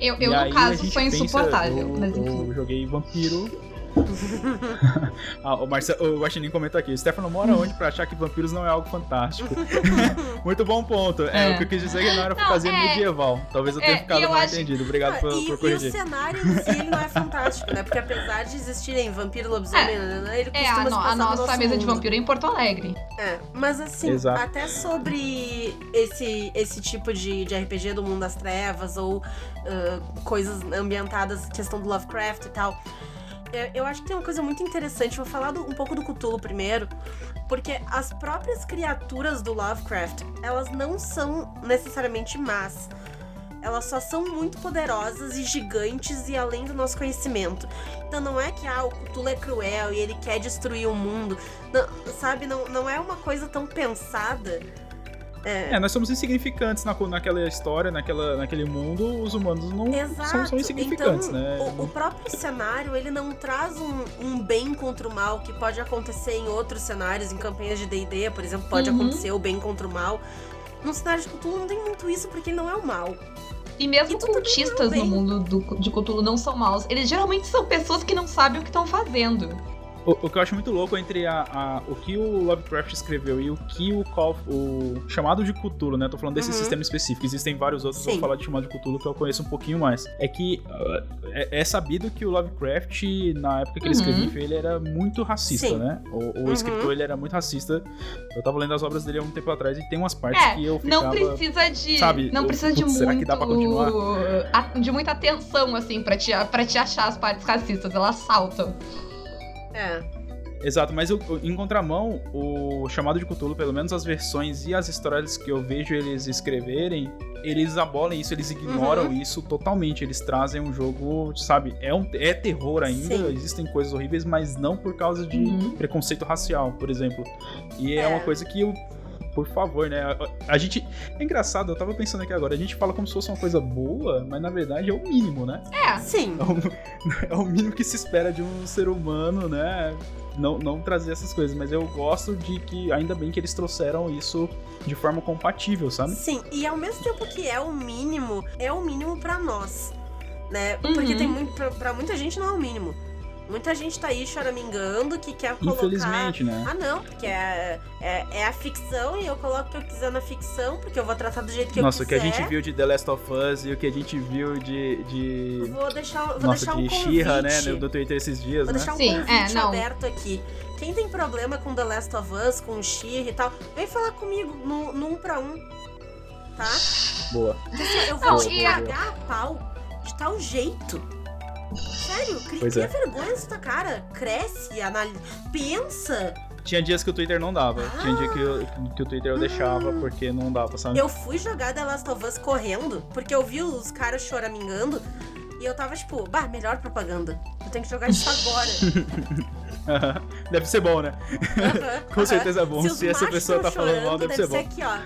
eu, E eu aí no caso, gente sou pensa, insuportável. eu, mas enfim. eu joguei vampiro ah, o, Marcelo, o Guaxinim comentou aqui: o Stefano mora onde pra achar que vampiros não é algo fantástico? Muito bom ponto. É. é. o que eu quis dizer que não era fantasia não, é... medieval. Talvez eu tenha é, ficado mal acho... entendido. Obrigado por, e, por corrigir. E o cenário em si ele não é fantástico, né? Porque apesar de existirem vampiro lobisomem, é. ele costuma é, a, no, a nossa mesa mundo. de vampiro é em Porto Alegre. É, mas assim, Exato. até sobre esse, esse tipo de, de RPG do mundo das trevas ou uh, coisas ambientadas, questão do Lovecraft e tal. Eu, acho que tem uma coisa muito interessante. Vou falar do, um pouco do Cthulhu primeiro, porque as próprias criaturas do Lovecraft, elas não são necessariamente más. Elas só são muito poderosas e gigantes e além do nosso conhecimento. Então não é que ah, o Cthulhu é cruel e ele quer destruir o mundo. Não, sabe, não, não é uma coisa tão pensada é. é, nós somos insignificantes na, naquela história, naquela, naquele mundo, os humanos não são, são, insignificantes, então, né? O, o, próprio cenário, ele não traz um, um, bem contra o mal, que pode acontecer em outros cenários, em campanhas de D&D, por exemplo, pode uhum. acontecer o bem contra o mal. No cenário de Cthulhu não tem muito isso, porque ele não é o mal. E mesmo e cultistas no mundo do, de Cthulhu não são maus. Eles geralmente são pessoas que não sabem o que estão fazendo. O, o, que eu acho muito louco entre a, a, o que o Lovecraft escreveu e o que o Call, o chamado de Cthulhu, né? Tô falando desse uhum. sistema específico. Existem vários outros, Sim. vou falar de chamado de Cthulhu que eu conheço um pouquinho mais. É que uh, é, é, sabido que o Lovecraft, na época que ele uhum. escreveu, ele era muito racista, Sim. né? O, o uhum. escritor, ele era muito racista. Eu tava lendo as obras dele há um tempo atrás e tem umas partes é, que eu ficava... não precisa de... Sabe? Não precisa de muito... Será que dá pra continuar? De muita atenção, assim, pra te, pra te achar as partes racistas. Elas saltam. É. Exato, mas eu, em contramão, o chamado de Cthulhu, pelo menos as versões e as histórias que eu vejo eles escreverem, eles abolem isso, eles ignoram uhum. isso totalmente. Eles trazem um jogo, sabe, é, um, é terror ainda, Sim. existem coisas horríveis, mas não por causa de uhum. preconceito racial, por exemplo. E é, é uma coisa que eu por favor, né? A, a, gente. É engraçado, eu tava pensando aqui agora, a gente fala como se fosse uma coisa boa, mas na verdade é o mínimo, né? É, sim. É o, é o mínimo que se espera de um ser humano, né? não, não trazer essas coisas, mas eu gosto de que, ainda bem que eles trouxeram isso de forma compatível, sabe? Sim, e ao mesmo tempo que é o mínimo, é o mínimo para nós, né? Porque uhum. tem muito, pra, pra muita gente não é o mínimo. Muita gente tá aí choramingando que quer colocar. Infelizmente, né? Ah, não, porque é, é, é, a ficção e eu coloco o que eu quiser na ficção, porque eu vou tratar do jeito que Nossa, eu quiser. Nossa, o que a gente viu de The Last of Us e o que a gente viu de. de... Vou deixar, vou Nossa, deixar de um She-Ra, né? No Twitter esses dias, vou né? deixar um Sim, convite é, aberto aqui. Quem tem problema com The Last of Us, com She e tal, vem falar comigo no, no um pra um. Tá? Boa. Assim, eu vou não, te pagar a pau de tal jeito Sério, cria, pois cria é. vergonha nessa cara. Cresce, analisa, pensa. Tinha dias que o Twitter não dava. Ah. Tinha dia que, eu, que o Twitter eu deixava hum. porque não dava, sabe? Eu fui jogar The Last of Us correndo, porque eu vi os caras choramingando. E eu tava tipo, bah, melhor propaganda. Eu tenho que jogar isso agora. deve ser bom, né? Com certeza é bom. Se, Se essa pessoa tá falando mal, deve, deve ser, ser bom. Aqui, ó.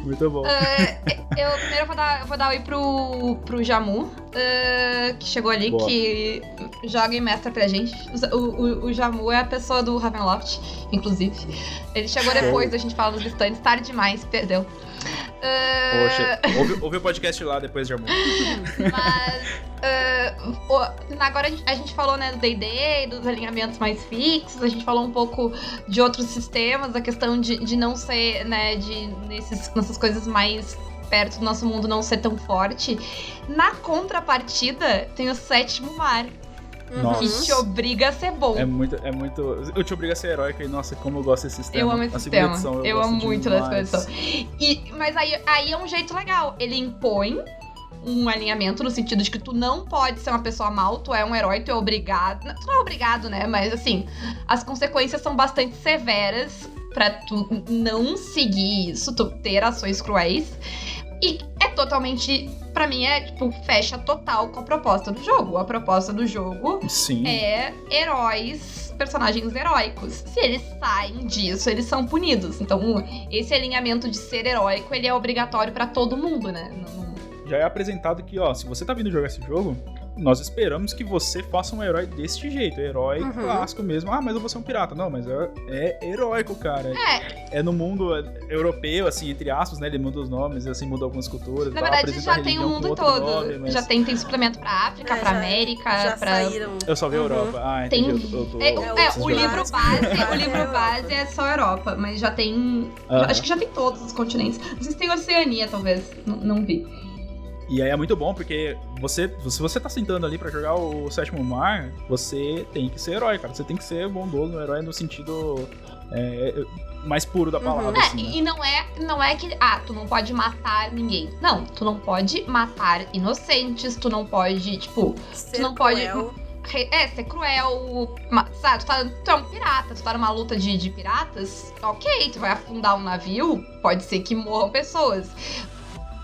Muito bom. Uh, eu primeiro vou dar, vou dar oi pro, pro Jamu, uh, que chegou ali, Boa. que joga e mestra pra gente. O, o, o, Jamu é a pessoa do Ravenloft, inclusive. Ele chegou depois, a gente fala dos stands, tarde demais, perdeu. Uh... Poxa, ouve, ouve, o podcast lá depois, Jamu. Mas. Uh, agora a gente, a gente, falou né, do DD, dos alinhamentos mais fixos, a gente falou um pouco de outros sistemas, a questão de, de não ser, né, de nesses, nessas coisas mais perto do nosso mundo não ser tão forte. Na contrapartida, tem o sétimo mar. Nossa. Que te obriga a ser bom. É muito, é muito. Eu te obriga a ser heróico e, nossa, como eu gosto desse sistema. Eu amo esse sistema. Edição, eu, eu amo muito dessa edição. E, mas aí, aí é um jeito legal. Ele impõe um alinhamento no sentido de que tu não pode ser uma pessoa mal, tu é um herói, tu é obrigado. Tu não é obrigado, né? Mas assim, as consequências são bastante severas para tu não seguir isso, tu ter ações cruéis. E é totalmente, para mim, é tipo, fecha total com a proposta do jogo. A proposta do jogo Sim. é heróis, personagens heróicos. Se eles saem disso, eles são punidos. Então, esse alinhamento de ser heróico, ele é obrigatório para todo mundo, né? já é apresentado que, ó, se você tá vindo jogar esse jogo, nós esperamos que você faça um herói deste jeito, herói Uhum. clássico mesmo. Ah, mas eu vou ser um pirata. Não, mas é, é heróico, cara. É, É no mundo europeu, assim, entre aspas, né? Ele muda os nomes, assim, muda algumas culturas. na tal, verdade já tem o mundo todo. nome, mas Já tem, tem suplemento pra África, É, pra já- América, Já pra. saíram. Eu só vi a Uhum. Europa. Ah, Tem- entendi. Eu, tô- É, eu é, preciso o livro Base é o livro base é só Europa, mas já tem. Aham. Acho que já tem todos os continentes. Não sei se tem Oceania, talvez. Não, não vi. E aí é muito bom, porque você, se você tá sentando ali pra jogar o Sétimo Mar, você tem que ser herói, cara. Você tem que ser bondoso, um herói no sentido é, mais puro da palavra, É, assim, né? e não é, não é que, ah, tu não pode matar ninguém. Não, tu não pode matar inocentes, tu não pode, tipo, Ser não pode- cruel. re- é, ser cruel, sabe, tu, tá, tu é um pirata, tu tá numa luta de, de piratas, ok, tu vai afundar um navio, pode ser que morram pessoas.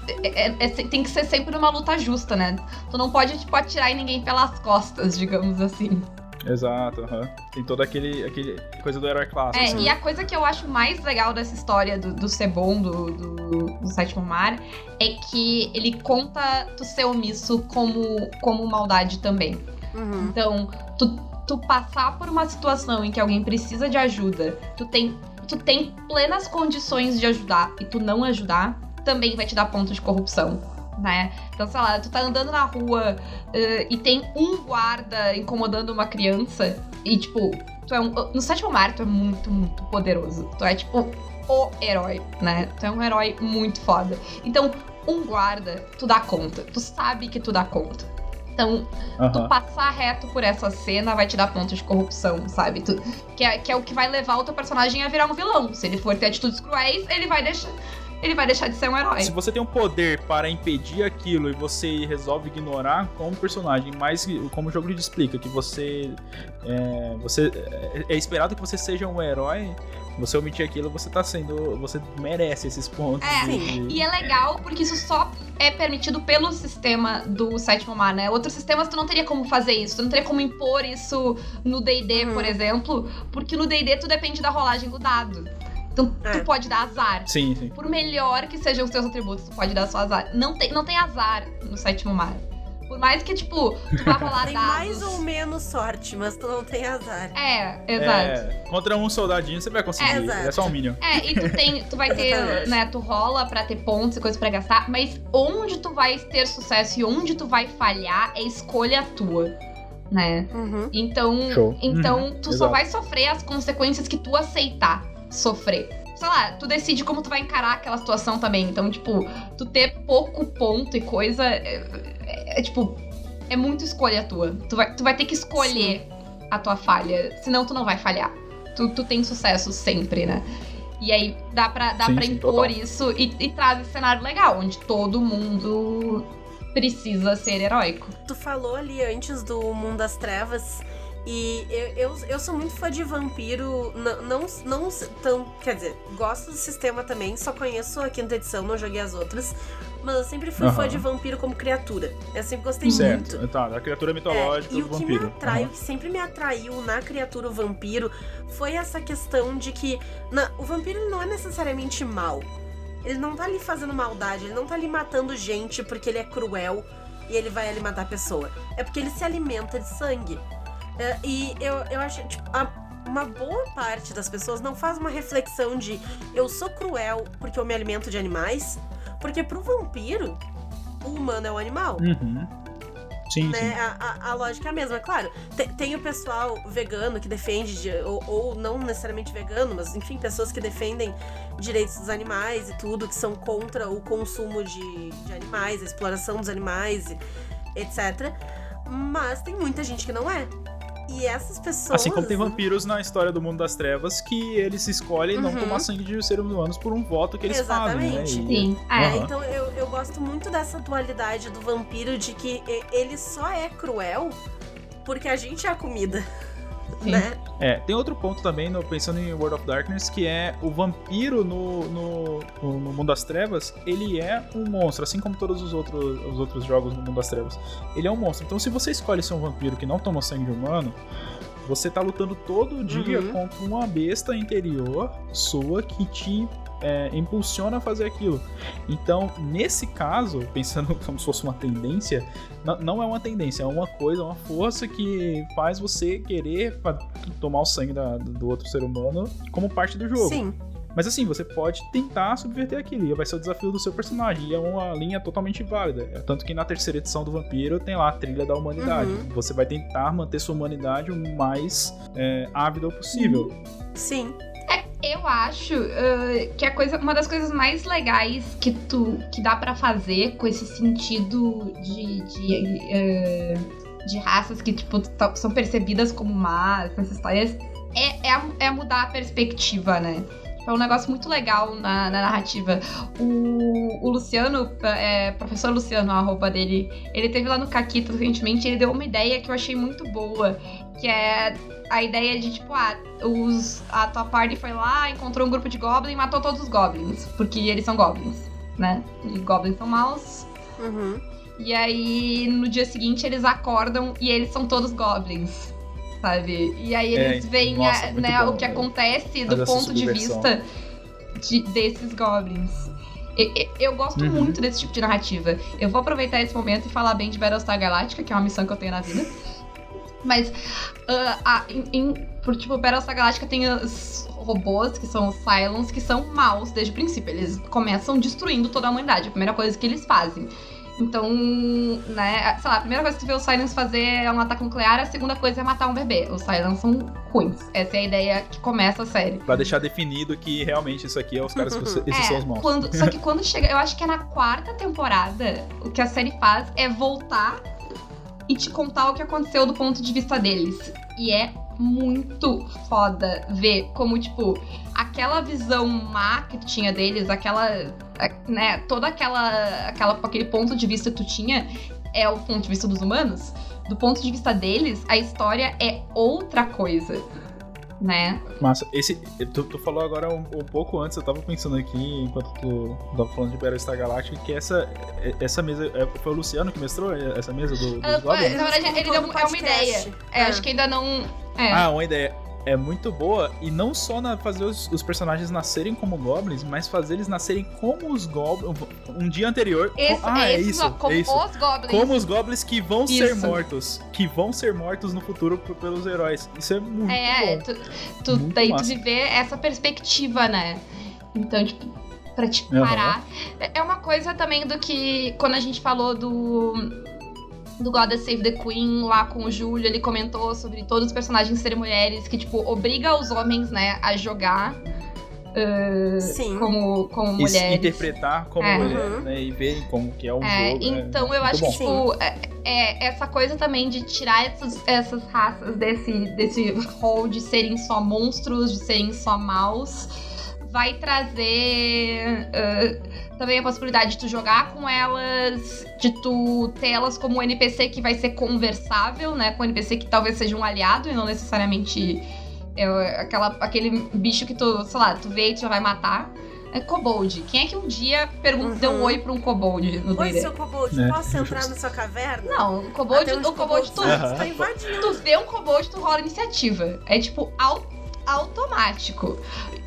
É- é- é- tem que ser sempre uma luta justa, né? Tu não pode, tipo, atirar em ninguém pelas costas, digamos assim. Exato, aham. Tem toda aquele, aquele coisa do herói clássico. É, assim. e a coisa que eu acho mais legal dessa história do, do ser bom, do, do, do Sétimo Mar, é que ele conta tu ser omisso como, como maldade também. Uhum. Então, tu, tu passar por uma situação em que alguém precisa de ajuda, tu tem, tu tem plenas condições de ajudar e tu não ajudar, também vai te dar ponto de corrupção. Né? Então, sei lá, tu tá andando na rua eh, e tem um guarda incomodando uma criança e, tipo, tu é um, no sétimo mar, tu é muito, muito poderoso. Tu é, tipo, o herói, né? Tu é um herói muito foda. Então, um guarda, tu dá conta. Tu sabe que tu dá conta. Então, tu Aham. passar reto por essa cena vai te dar pontos de corrupção, sabe? Tu- que, é, que é o que vai levar o teu personagem a virar um vilão. Se ele for ter atitudes cruéis, ele vai deixar. Ele vai deixar de ser um herói. Se você tem um poder para impedir aquilo e você resolve ignorar como personagem, mas como o jogo te explica, que você é, você é- é esperado que você seja um herói, você omitir aquilo, você tá sendo, você merece esses pontos. É, de- E é legal porque isso só é permitido pelo sistema do sétimo mar, né? Outros sistemas tu não teria como fazer isso, tu não teria como impor isso no D&D, Uhum. por exemplo, porque no D&D tu depende da rolagem do dado. Então É. tu pode dar azar. Sim, sim. Por melhor que sejam os teus atributos, tu pode dar só azar. Não tem, não tem azar no sétimo mar. Por mais que, tipo, tu vá rolar Tem dados. mais ou menos sorte, mas tu não tem azar. É, exato. É, contra um soldadinho você vai conseguir. É, é só um minion. É, e tu tem, tu vai ter, né, tu rola pra ter pontos e coisas pra gastar, mas onde tu vai ter sucesso e onde tu vai falhar é escolha tua, né? Uhum. Então, Show. então Uhum, tu só exato. vai sofrer as consequências que tu aceitar sofrer. Sei lá, tu decide como tu vai encarar aquela situação também. Então, tipo, tu ter pouco ponto e coisa é, é- é, tipo é muito escolha tua. Tu vai, tu vai ter que escolher a tua falha, senão tu não vai falhar. Tu, tu tem sucesso sempre, né? E aí dá pra, dá Sim, pra sim, impor total. isso e, e traz esse cenário legal, onde todo mundo precisa ser heróico. Tu falou ali antes do Mundo das Trevas. E eu, eu, eu sou muito fã de vampiro. Não, não, não tão. Quer dizer, gosto do sistema também. Só conheço a quinta edição, não joguei as outras. Mas eu sempre fui fã Aham. de vampiro como criatura. Eu sempre gostei muito. Certo. Tá, da criatura mitológica É, e o que vampiro. me atrai, Aham. o que sempre me atraiu na criatura vampiro foi essa questão de que na- o vampiro não é necessariamente mal. Ele não tá ali fazendo maldade, ele não tá ali matando gente porque ele é cruel e ele vai ali matar a pessoa. É porque ele se alimenta de sangue. É, e eu, eu acho, tipo, a- uma boa parte das pessoas não faz uma reflexão de eu sou cruel porque eu me alimento de animais, porque pro vampiro, o humano é o animal Uhum. Sim, sim. né? A, a- a lógica é a mesma. Claro, te- tem o pessoal vegano que defende, de- ou, ou não necessariamente vegano, mas enfim, pessoas que defendem direitos dos animais e tudo, que são contra o consumo de, de animais, a exploração dos animais, e- etc. Mas tem muita gente que não é. E essas pessoas. Assim como tem vampiros na história do mundo das trevas que eles escolhem não Uhum. tomar sangue de seres humanos por um voto que eles Exatamente. fazem, né? Sim. É. Aham. então eu, eu gosto muito dessa dualidade do vampiro de que ele só é cruel porque a gente é a comida. Sim. Né? É, tem outro ponto também, no- pensando em World of Darkness, que é o vampiro no, no, no- no mundo das trevas, ele é um monstro, assim como todos os outros, os outros jogos no mundo das trevas. Ele é um monstro. Então se você escolhe ser um vampiro que não toma sangue humano, Você tá lutando todo dia Uhum. contra uma besta interior sua que te é, impulsiona a fazer aquilo. Então, nesse caso, pensando como se fosse uma tendência, não, é uma tendência, é uma coisa, uma força que faz você querer tomar o sangue da- do outro ser humano como parte do jogo. Sim. Mas assim, você pode tentar subverter aquilo, e vai ser o desafio do seu personagem, e é uma linha totalmente válida. É Tanto que na terceira edição do Vampiro tem lá a trilha da humanidade. Uhum. Você vai tentar manter sua humanidade o mais é, ávida possível. Sim. Eu acho uh, que a coisa, uma das coisas mais legais que tu que dá pra fazer com esse sentido de, de, uh, de raças que tipo são percebidas como más nessas histórias é, é, é mudar a perspectiva, né? É um negócio muito legal na, na narrativa. O, o Luciano, é, professor Luciano, a arroba dele, ele teve lá no Caquita recentemente, ele deu uma ideia que eu achei muito boa, que é a ideia de, tipo, ah, os, a tua party foi lá, encontrou um grupo de goblins e matou todos os goblins, porque eles são goblins, né? E goblins são maus. Uhum. E aí, no dia seguinte, eles acordam e eles são todos goblins, sabe? E aí eles É, veem nossa, a- muito né, bom, o que né? acontece do ponto de vista de- desses goblins. Eu gosto Uhum. muito desse tipo de narrativa. Eu vou aproveitar esse momento e falar bem de Battlestar Galactica, que é uma missão que eu tenho na vida. Mas, ah, a- em, em- por, tipo, Battlestar Galactica tem os robôs, que são os Cylons, que são maus desde o princípio. Eles começam destruindo toda a humanidade. A primeira coisa que eles fazem. Então, né, sei lá, a primeira coisa que tu vê os Cylons fazer é um ataque nuclear, a segunda coisa é matar um bebê. Os Cylons são ruins. Essa é a ideia que começa a série. Pra deixar definido que realmente isso aqui é os caras esses É, são os monstros. quando- só que quando chega, eu acho que é na quarta temporada, o que a série faz é voltar e te contar o que aconteceu do ponto de vista deles. E é muito foda ver como, tipo, aquela visão má que tu tinha deles, aquela. né, toda aquela, aquela. aquele ponto de vista que tu tinha é o ponto de vista dos humanos. Do ponto de vista deles, a história é outra coisa. Né? Massa, esse. Tu, tu falou agora um, um pouco antes, eu tava pensando aqui, enquanto tu tava falando de Battlestar Galactica, que essa, essa mesa. é, Foi o Luciano que mestrou essa mesa do, dos Ah, Goblins? Na verdade, ele deu é uma ideia. É, Ah. acho que ainda não. É. Ah, uma ideia. É muito boa, e não só na fazer os, os personagens nascerem como goblins, mas fazer eles nascerem como os goblins. Um dia anterior. Esse, ah, é, esse isso. go- como é isso. os goblins. Como os goblins que vão ser Isso. mortos. Que vão ser mortos no futuro pelos heróis. Isso é muito É, bom. tu, tu, Muito daí tu massa. viver essa perspectiva, né? Então, tipo, pra te parar. É é uma coisa também do que quando a gente falou do. Do God Save the Queen lá com o Júlio, ele comentou sobre todos os personagens serem mulheres, que, tipo, obriga os homens, né, a jogar Sim. como, como E se mulheres. interpretar como É. mulher, Uhum. né? E verem como que é o É, jogo. né? então eu Muito acho bom. que, tipo, é, é essa coisa também de tirar essas, essas raças desse, desse rol de serem só monstros, de serem só maus, vai trazer ah, também a possibilidade de tu jogar com elas, de tu ter elas como um NPC que vai ser conversável, né? Com um NPC que talvez seja um aliado e não necessariamente é, aquela, aquele bicho que tu, sei lá, tu vê e tu já vai matar. É kobold. Quem é que um dia pergunta, Uhum. deu um oi pra um kobold no Oi, seu kobold, É, posso entrar na sua caverna? Não, o kobold, onde o kobold tu, tá invadindo. tu vê um kobold, tu rola iniciativa. É tipo au- automático.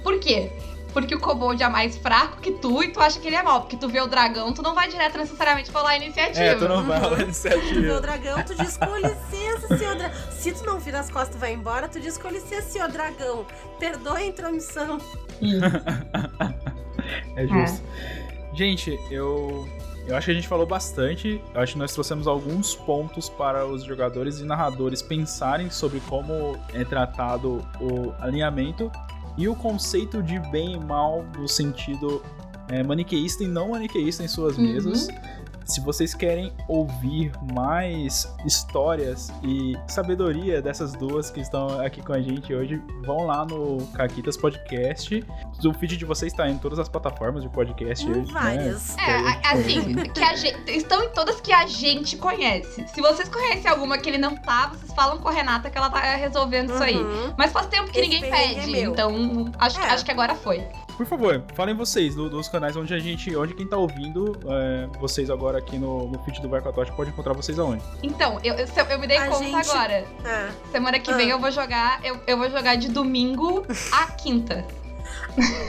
Por quê? Porque o kobold é mais fraco que tu e tu acha que ele é mal. Porque tu vê o dragão, tu não vai direto necessariamente rolar a iniciativa. É, tu não vai Uhum. rolar Tu vê o iniciativa. dragão, tu diz com licença, senhor dragão. Se tu não vira as costas e vai embora, tu diz com licença, senhor dragão. Perdoe a intromissão. É justo. Gente, eu. Eu acho que a gente falou bastante. Eu acho que nós trouxemos alguns pontos para os jogadores e narradores pensarem sobre como é tratado o alinhamento e o conceito de bem e mal no sentido é, maniqueísta e não maniqueísta em suas Uhum. Se vocês querem ouvir mais histórias e sabedoria dessas duas que estão aqui com a gente hoje, vão lá no Caquitas Podcast. O feed de vocês está em todas as plataformas de podcast. Em hoje, várias. Né? É, a- assim, que a gente, estão em todas que a gente conhece. Se vocês conhecem alguma que ele não tá, vocês falam com a Renata que ela tá resolvendo isso aí. Uhum. Mas faz tempo que Esse ninguém é pede, meu. então acho, É. acho que agora foi. Por favor, falem vocês do, dos canais onde a gente, onde quem tá ouvindo é, vocês agora aqui no, no feed do Vai Tocha pode encontrar vocês aonde? Então, eu, eu, eu me dei A conta gente- agora. Ah. Semana que Ah. vem eu vou jogar, eu, eu vou jogar de domingo a quinta.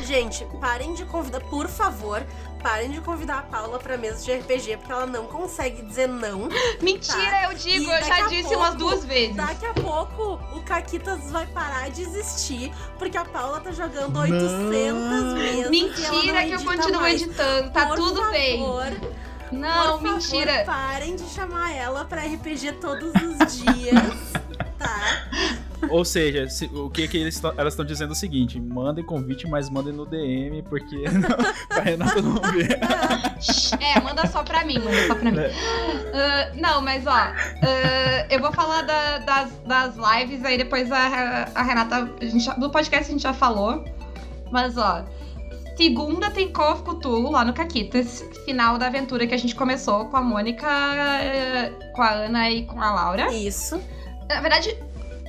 Gente, parem de convidar, por favor, parem de convidar a Paula pra mesa de RPG, porque ela não consegue dizer não. Mentira, eu digo, E eu já disse pouco- umas duas vezes. Daqui a pouco o Caquitas vai parar de existir, porque a Paula tá jogando 800 mesas. Mentira que eu continuo mais. editando, tá Por tudo bem. favor, Não, por mentira. Favor, parem de chamar ela pra RPG todos os dias, tá? Ou seja, se- o que, que eles elas estão dizendo é o seguinte: mandem convite, mas mandem no DM, porque pra Renata não ver. É, manda só pra mim, manda só pra mim. É. Ah, não, mas ó, ah, eu vou falar da- das, das lives, aí depois a, a Renata. A gente, no podcast a gente já falou. Mas ó, segunda tem Call of Cthulhu lá no Caquitas, final da aventura que a gente começou com a Mônica, eh, com a Ana e com a Laura. Isso. Na verdade,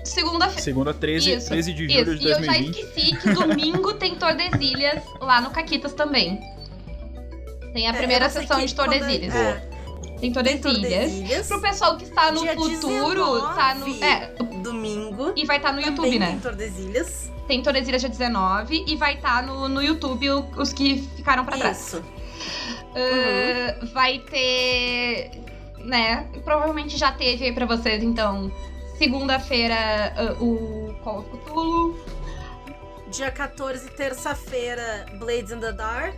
segunda-feira. Segunda, 13, Isso, 13 de julho Isso, de e eu já 2020. esqueci que domingo tem Tordesilhas lá no Caquitas também. Tem a É, primeira sei sessão de quando- Tordesilhas. é, Tem Tordesilhas. Pro pessoal que está no Dia futuro, tá no. 19. É, Domingo. e vai estar no YouTube, né? Tem Tordesilhas. Tem Tordesilhas dia 19 e vai estar no, no YouTube os que ficaram pra trás. Isso. Ah, vai ter. Né? Provavelmente já teve aí pra vocês, então. Segunda-feira, ah, o Call of Cthulhu. Dia 14, terça-feira, Blades in the Dark.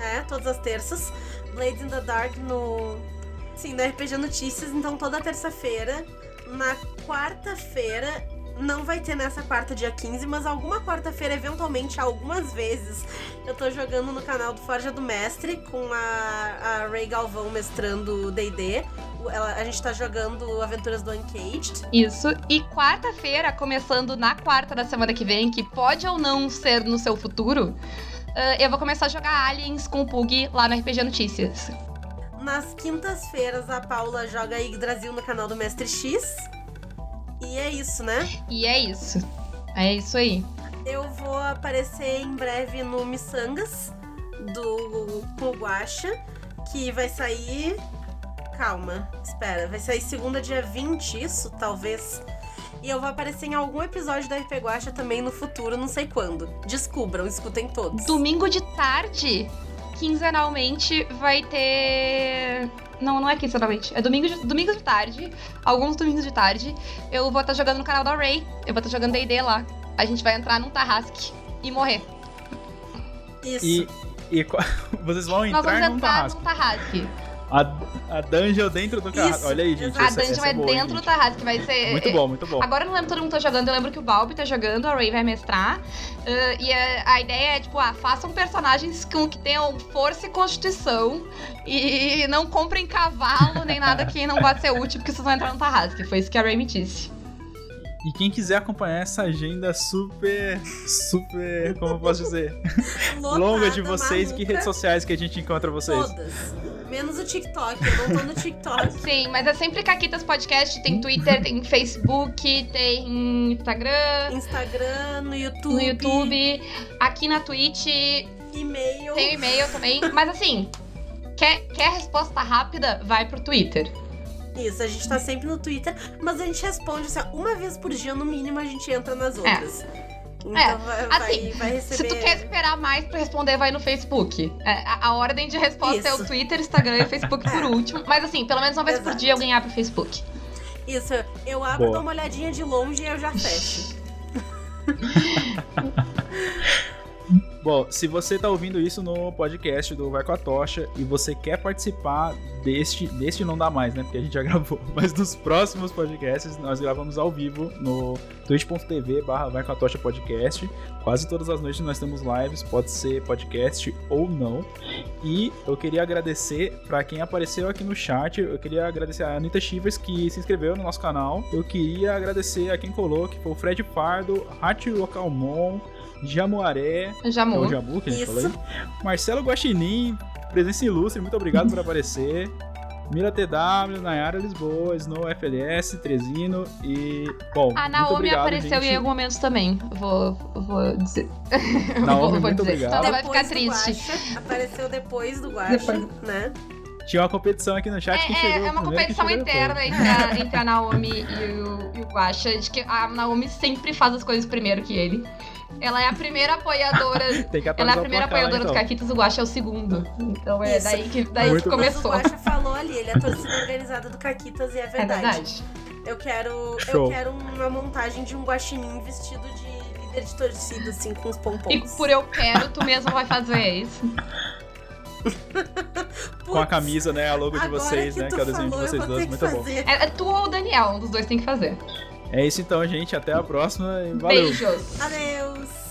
É, todas as terças. Blades in the Dark no. Sim, no RPG Notícias. Então, toda terça-feira. Na quarta-feira. Não vai ter nessa quarta, dia 15, mas alguma quarta-feira, eventualmente, algumas vezes, eu tô jogando no canal do Forja do Mestre com a, a Ray Galvão mestrando DD. A gente tá jogando Aventuras do Uncaged. Isso. E quarta-feira, começando na quarta da semana que vem, que pode ou não ser no seu futuro, ah, eu vou começar a jogar Aliens com o Pug lá no RPG Notícias. Nas quintas-feiras, a Paula joga Yggdrasil no canal do Mestre X. E é isso, né? E é isso. É isso aí. Eu vou aparecer em breve no Missangas, do Poguacha, que vai sair... Calma, espera. Vai sair segunda, dia 20, isso? Talvez. E eu vou aparecer em algum episódio da RP Guacha também no futuro, não sei quando. Descubram, escutem todos. Domingo de tarde, quinzenalmente, vai ter. Não, não é quinzenalmente. É domingo de, domingo de tarde. Alguns domingos de tarde. Eu vou estar jogando no canal da Ray. Eu vou estar jogando DD lá. A gente vai entrar num Tarrasque e morrer. Isso. E, e vocês vão Nós entrar vamos num entrar tarrasco. num Tarrasque. A, a dungeon dentro do carrasco. Isso, Olha aí, gente. A essa- dungeon essa é boa, hein, dentro do gente? Tarrasque. Vai ser. Muito bom, muito bom. Agora eu não lembro todo mundo tá jogando, eu lembro que o Balbi tá jogando, a Ray vai mestrar. Ah, e a, a ideia é, tipo, ah, façam personagens com, que tenham força e constituição. E não comprem cavalo nem nada que não vai ser útil, porque vocês vão entrar no Tarrasque. Foi isso que a Ray me disse. E quem quiser acompanhar essa agenda super, super, como eu posso dizer, Lotada, longa de vocês, que maluca. redes sociais que a gente encontra vocês? Todas. Menos o TikTok, eu não tô no TikTok. Sim, mas é sempre Caquitas Podcast. Tem Twitter, tem Facebook, tem Instagram, Instagram, no YouTube. no YouTube, aqui na Twitch, E-mail. tem o e-mail também. Mas assim, quer, quer resposta rápida? Vai pro Twitter. Isso, a gente tá sempre no Twitter, mas a gente responde assim, uma vez por dia, no mínimo, a gente entra nas outras. Então É, vai, vai- assim, vai receber. Se tu quer esperar mais pra responder, vai no Facebook. É, a, a ordem de resposta é Isso. o Twitter, Instagram e Facebook por último. Mas assim, pelo menos uma vez por Exato. dia alguém abre o Facebook. Isso, eu abro, Boa. dou uma olhadinha de longe e eu já fecho. Bom, se você tá ouvindo isso no podcast do Vai com a Tocha e você quer participar deste, deste não dá mais, né? Porque a gente já gravou, mas dos próximos podcasts nós gravamos ao vivo no twitch.tv barra Vai com a Tocha Podcast. Quase todas as noites nós temos lives, pode ser podcast ou não. E eu queria agradecer para quem apareceu aqui no chat, eu queria agradecer a Anitta Chivers que se inscreveu no nosso canal. Eu queria agradecer a quem colou, que foi o Fred Pardo, Hati Localmon, Jamuaré, é Jamu. o Jabu que a gente Isso. falou aí. Marcelo Guaxinim, presença ilustre, muito obrigado por aparecer. Mira TW, Nayara Lisboa, Snow FLS, Trezino e. Bom, A muito Naomi obrigado, apareceu gente. em algum momento também. Vou, vou dizer. Naomi, vou, vou muito dizer. obrigado. Então ela vai ficar triste. Guaxa, apareceu depois do Guaxa, Depois. né? Tinha uma competição aqui no chat que É, chegou. é, é uma competição interna entre a, entre a Naomi e o, e o Guaxa, de que a Naomi sempre faz as coisas primeiro que ele. Ela é a primeira apoiadora. Tem que Ela é a primeira placar, apoiadora então. dos Caquitas, o Guaxa é o segundo. Então é Isso. daí que, daí Muito que bom. Mas começou. o Guaxa falou ali, ele é a torcida organizada do Caquitas e é É verdade. verdade. Eu quero, eu Show. quero uma montagem de um guaxinim vestido de líder de torcida, assim, com os pompons. E por eu quero, tu mesmo vai fazer é isso. Com a camisa, né? A logo de vocês, né? tu Que é o desenho de falou, vocês eu vou dois. Muito que bom. É, é tu ou o Daniel, um dos dois tem que fazer. É isso então, gente. Até a próxima e valeu. Beijos. Adeus.